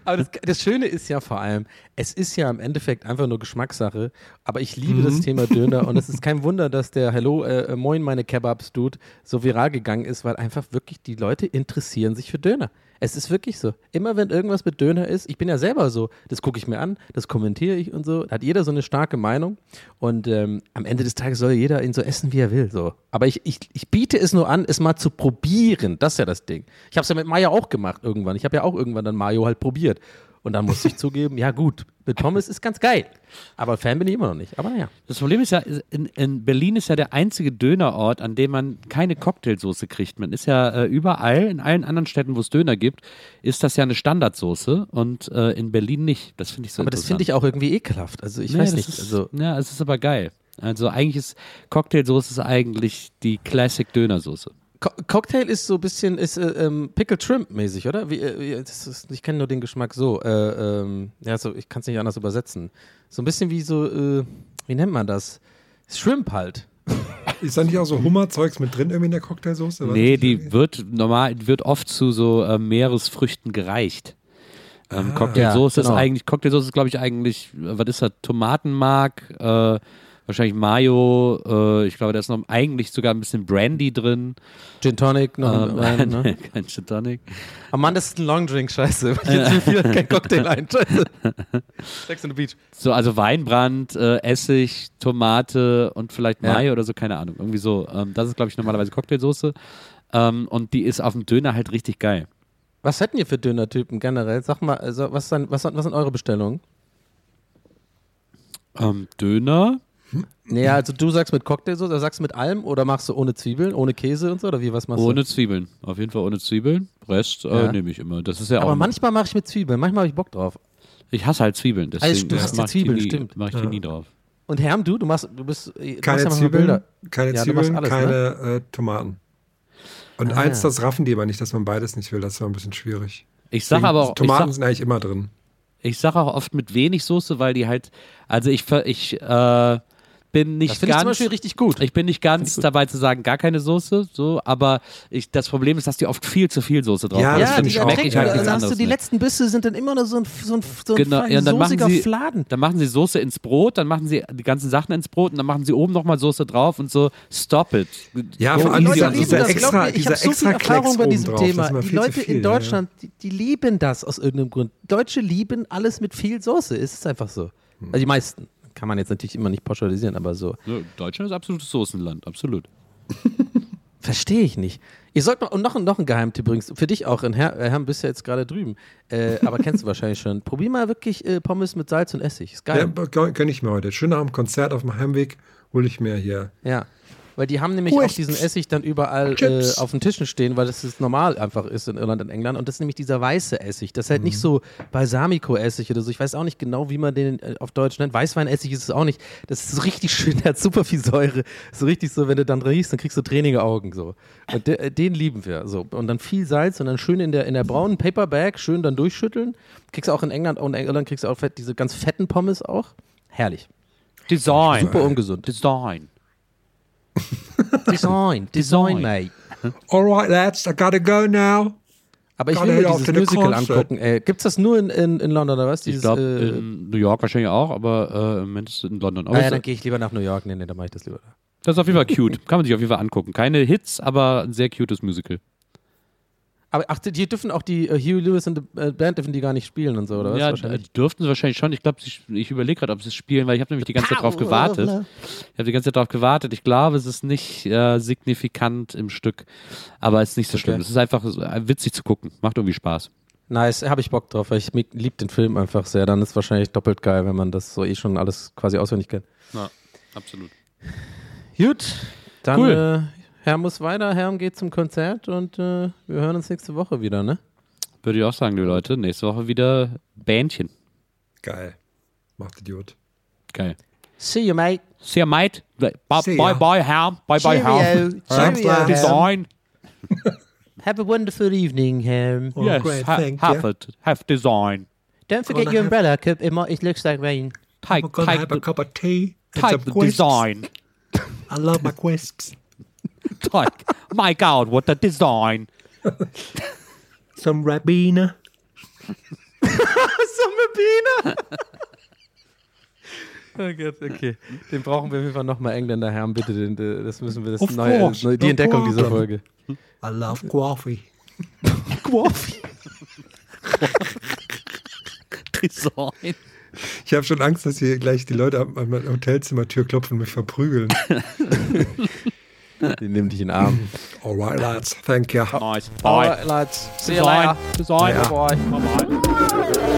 Aber das, das Schöne ist ja vor allem, es ist ja im Endeffekt einfach nur Geschmackssache, aber ich liebe das Thema Döner und es ist kein Wunder, dass der Hello, äh, Moin meine Kebabs Dude so viral gegangen ist, weil einfach wirklich die Leute interessieren sich für Döner. Es ist wirklich so. Immer wenn irgendwas mit Döner ist, ich bin ja selber so, das gucke ich mir an, das kommentiere ich und so, da hat jeder so eine starke Meinung und ähm, am Ende des Tages soll jeder ihn so essen, wie er will. So. Aber ich, ich, ich biete es nur an, es mal zu probieren. Das ist ja das Ding. Ich habe es ja mit Mayo auch gemacht irgendwann. Ich habe ja auch irgendwann dann Mayo halt probiert. Und dann musste ich zugeben, ja gut, mit Pommes ist ganz geil. Aber Fan bin ich immer noch nicht. Aber naja. Das Problem ist ja, in, in Berlin ist ja der einzige Dönerort, an dem man keine Cocktailsoße kriegt. Man ist ja äh, überall, in allen anderen Städten, wo es Döner gibt, ist das ja eine Standardsoße und äh, in Berlin nicht. Das finde ich so Aber das finde ich auch irgendwie ekelhaft. Also ich Nee, weiß nicht. Ist, also, ja, es ist aber geil. Also eigentlich ist Cocktailsoße eigentlich die Classic Dönersoße. Co Cocktail ist so ein bisschen ist, äh, ähm, Pickled Shrimp mäßig, oder? Wie, äh, wie- das ist, ich kenne nur den Geschmack so. Äh, ähm, ja, so ich kann es nicht anders übersetzen. So ein bisschen wie so, äh, wie nennt man das? Shrimp halt. Ist da nicht auch so Hummerzeugs mit drin irgendwie in der Cocktailsoße? Nee, die wird normal, die wird oft zu so äh, Meeresfrüchten gereicht. Ähm, Cocktailsoße Ja, genau. ist eigentlich, Cocktailsoße ist glaube ich eigentlich, äh, was ist das, Tomatenmark, äh, Wahrscheinlich Mayo, äh, ich glaube, da ist noch eigentlich sogar ein bisschen Brandy drin. Gin Tonic noch Ähm, rein, ne? kein Gin Tonic. Oh Mann, das ist ein Longdrink, scheiße. Ich jetzt viel kein Cocktail ein, scheiße. Sex on the Beach. So, also Weinbrand, äh, Essig, Tomate und vielleicht Ja. Mayo oder so, keine Ahnung. Irgendwie so. Ähm, das ist, glaube ich, normalerweise Cocktailsoße. Ähm, und die ist auf dem Döner halt richtig geil. Was hätten ihr für Dönertypen generell? Sag mal, also, was, sind, was, was sind eure Bestellungen? Ähm, Döner, Naja, also du sagst mit Cocktailsoße, oder sagst du mit allem oder machst du ohne Zwiebeln, ohne Käse und so? Oder wie, was machst ohne du? Zwiebeln. Auf jeden Fall ohne Zwiebeln. Rest äh, Ja. nehme ich immer. Das ist ja Aber auch. manchmal mache ich mit Zwiebeln, manchmal habe ich Bock drauf. ich hasse halt Zwiebeln. Deswegen du hast ja mach ich die Zwiebeln, nie, stimmt. Mach ich die nie drauf. Und Herm, du, du machst, du bist, du Keine ja Zwiebeln, keine Ja, Zwiebeln, alles, keine ne? äh, Tomaten. Und Ah, eins, ja. das raffen die aber nicht, dass man beides nicht will. Das war ein bisschen schwierig. Ich sage aber auch, Tomaten sag, sind eigentlich immer drin. ich sag auch oft mit wenig Soße, weil die halt, also ich, ver- ich äh, bin nicht Das finde ich ganz. zum Beispiel richtig gut. Ich bin nicht ganz dabei zu sagen, gar keine Soße, so, aber ich, das Problem ist, dass die oft viel zu viel Soße drauf Ja, haben. das ja, die ich halt dann hast du die letzten Bisse sind dann immer nur so ein, so ein, so ein Genau, ja, dann machen soßiger sie, Fladen. dann machen sie Soße ins Brot, dann machen sie die ganzen Sachen ins Brot und dann machen sie oben nochmal Soße drauf und so, stop it. Ja, Ja, vor die allem Leute dieser, lieben dieser das. extra, mir, ich habe so viel Erfahrung bei diesem drauf. Thema. Die Leute viel, in Deutschland, die, die lieben das aus irgendeinem Grund. Deutsche lieben alles mit viel Soße. Es ist einfach so. Also die meisten. Kann man jetzt natürlich immer nicht pauschalisieren, aber so. Ja, Deutschland ist absolutes Soßenland, absolut. Verstehe ich nicht. Ihr sollt noch, und noch, ein- noch ein Geheimtipp übrigens, für dich auch, in Herr, äh, Herrn bist ja jetzt gerade drüben, äh, aber kennst du wahrscheinlich schon. Probier mal wirklich äh, Pommes mit Salz und Essig. Ist Ja, geil. gönne ich mir heute. Schön nach dem Konzert auf dem Heimweg hole ich mir hier. Ja. Weil die haben nämlich auch diesen Essig dann überall äh, auf den Tischen stehen, weil das ist normal einfach ist in Irland und England. Und das ist nämlich dieser weiße Essig. Das ist halt nicht so Balsamico-Essig oder so. Ich weiß auch nicht genau, wie man den äh, auf Deutsch nennt. Weißweinessig ist es auch nicht. Das ist so richtig schön, der hat super viel Säure. So richtig so, wenn du dann riechst, dann kriegst du tränige Augen so. Und de, äh, den lieben wir. So. Und dann viel Salz und dann schön in der, in der braunen Paperbag schön dann durchschütteln. Kriegst du auch in England und in Irland kriegst du auch diese ganz fetten Pommes auch. Herrlich. Design. Super ungesund. Design. Design, Design, mate. Alright, lads, I gotta go now. Aber ich Gotta will mir head dieses off to the Musical concert. angucken. Ey, gibt's das nur in, in, in London oder was? Ich Dieses, glaube, äh, in New York wahrscheinlich auch, aber äh, im Moment ist es in London. Aber ah, ja, es- dann gehe ich lieber nach New York. Nee, nee, dann mache ich das lieber da. das ist auf jeden Fall cute. Kann man sich auf jeden Fall angucken. Keine Hits, aber ein sehr cutes Musical. Aber ach, die dürfen auch die äh, Huey Lewis und die äh, Band dürfen die gar nicht spielen und so, oder was? ja, Wahrscheinlich. äh, dürften sie wahrscheinlich schon. Ich glaube, ich überlege gerade, ob sie es spielen, weil ich habe nämlich die ganze Zeit drauf gewartet. Ich habe die ganze Zeit drauf gewartet. Ich glaube, es ist nicht äh, signifikant im Stück, aber es ist nicht so schlimm. Okay. Es ist einfach witzig zu gucken. Macht irgendwie Spaß. Nice, habe ich Bock drauf, weil ich liebe den Film einfach sehr. Dann ist es wahrscheinlich doppelt geil, wenn man das so eh schon alles quasi auswendig kennt. Ja, absolut. Gut, dann Cool. äh, Herr muss weiter, Herr geht zum Konzert und äh, wir hören uns nächste Woche wieder, ne? Würde ich auch sagen, liebe Leute. Nächste Woche wieder Bändchen. Geil. Macht Idiot. Geil. See you, mate. See you, mate. Bye, See bye, ya. bye, Herr. Bye, bye, Herr. Cheerio. Cheerio. Design. Have a wonderful evening, Ham. Oh, yes, great, ha thank have you. it. Have design. Don't forget Gonna your umbrella, 'cause it, might, it looks like rain. Take, I'm gonna take have a the, cup of tea take the design. I love my crisps. Take. My God, what a design. Some Rabina. Sommerbine! oh Gott, okay. Den brauchen wir auf jeden Fall nochmal Engländer Herren, bitte. Den, das müssen wir, das Of neue, course, neue, die no Entdeckung dieser problem. Folge. I love coffee. Design. Ich habe schon Angst, dass hier gleich die Leute am, am Hotelzimmertür klopfen und mich verprügeln. Die nimmt dich in den Arm. Alright, lads. Thank you. Nice. Bye. Alright, lads. See you Design. later. Design. Ja. Bye. Bye.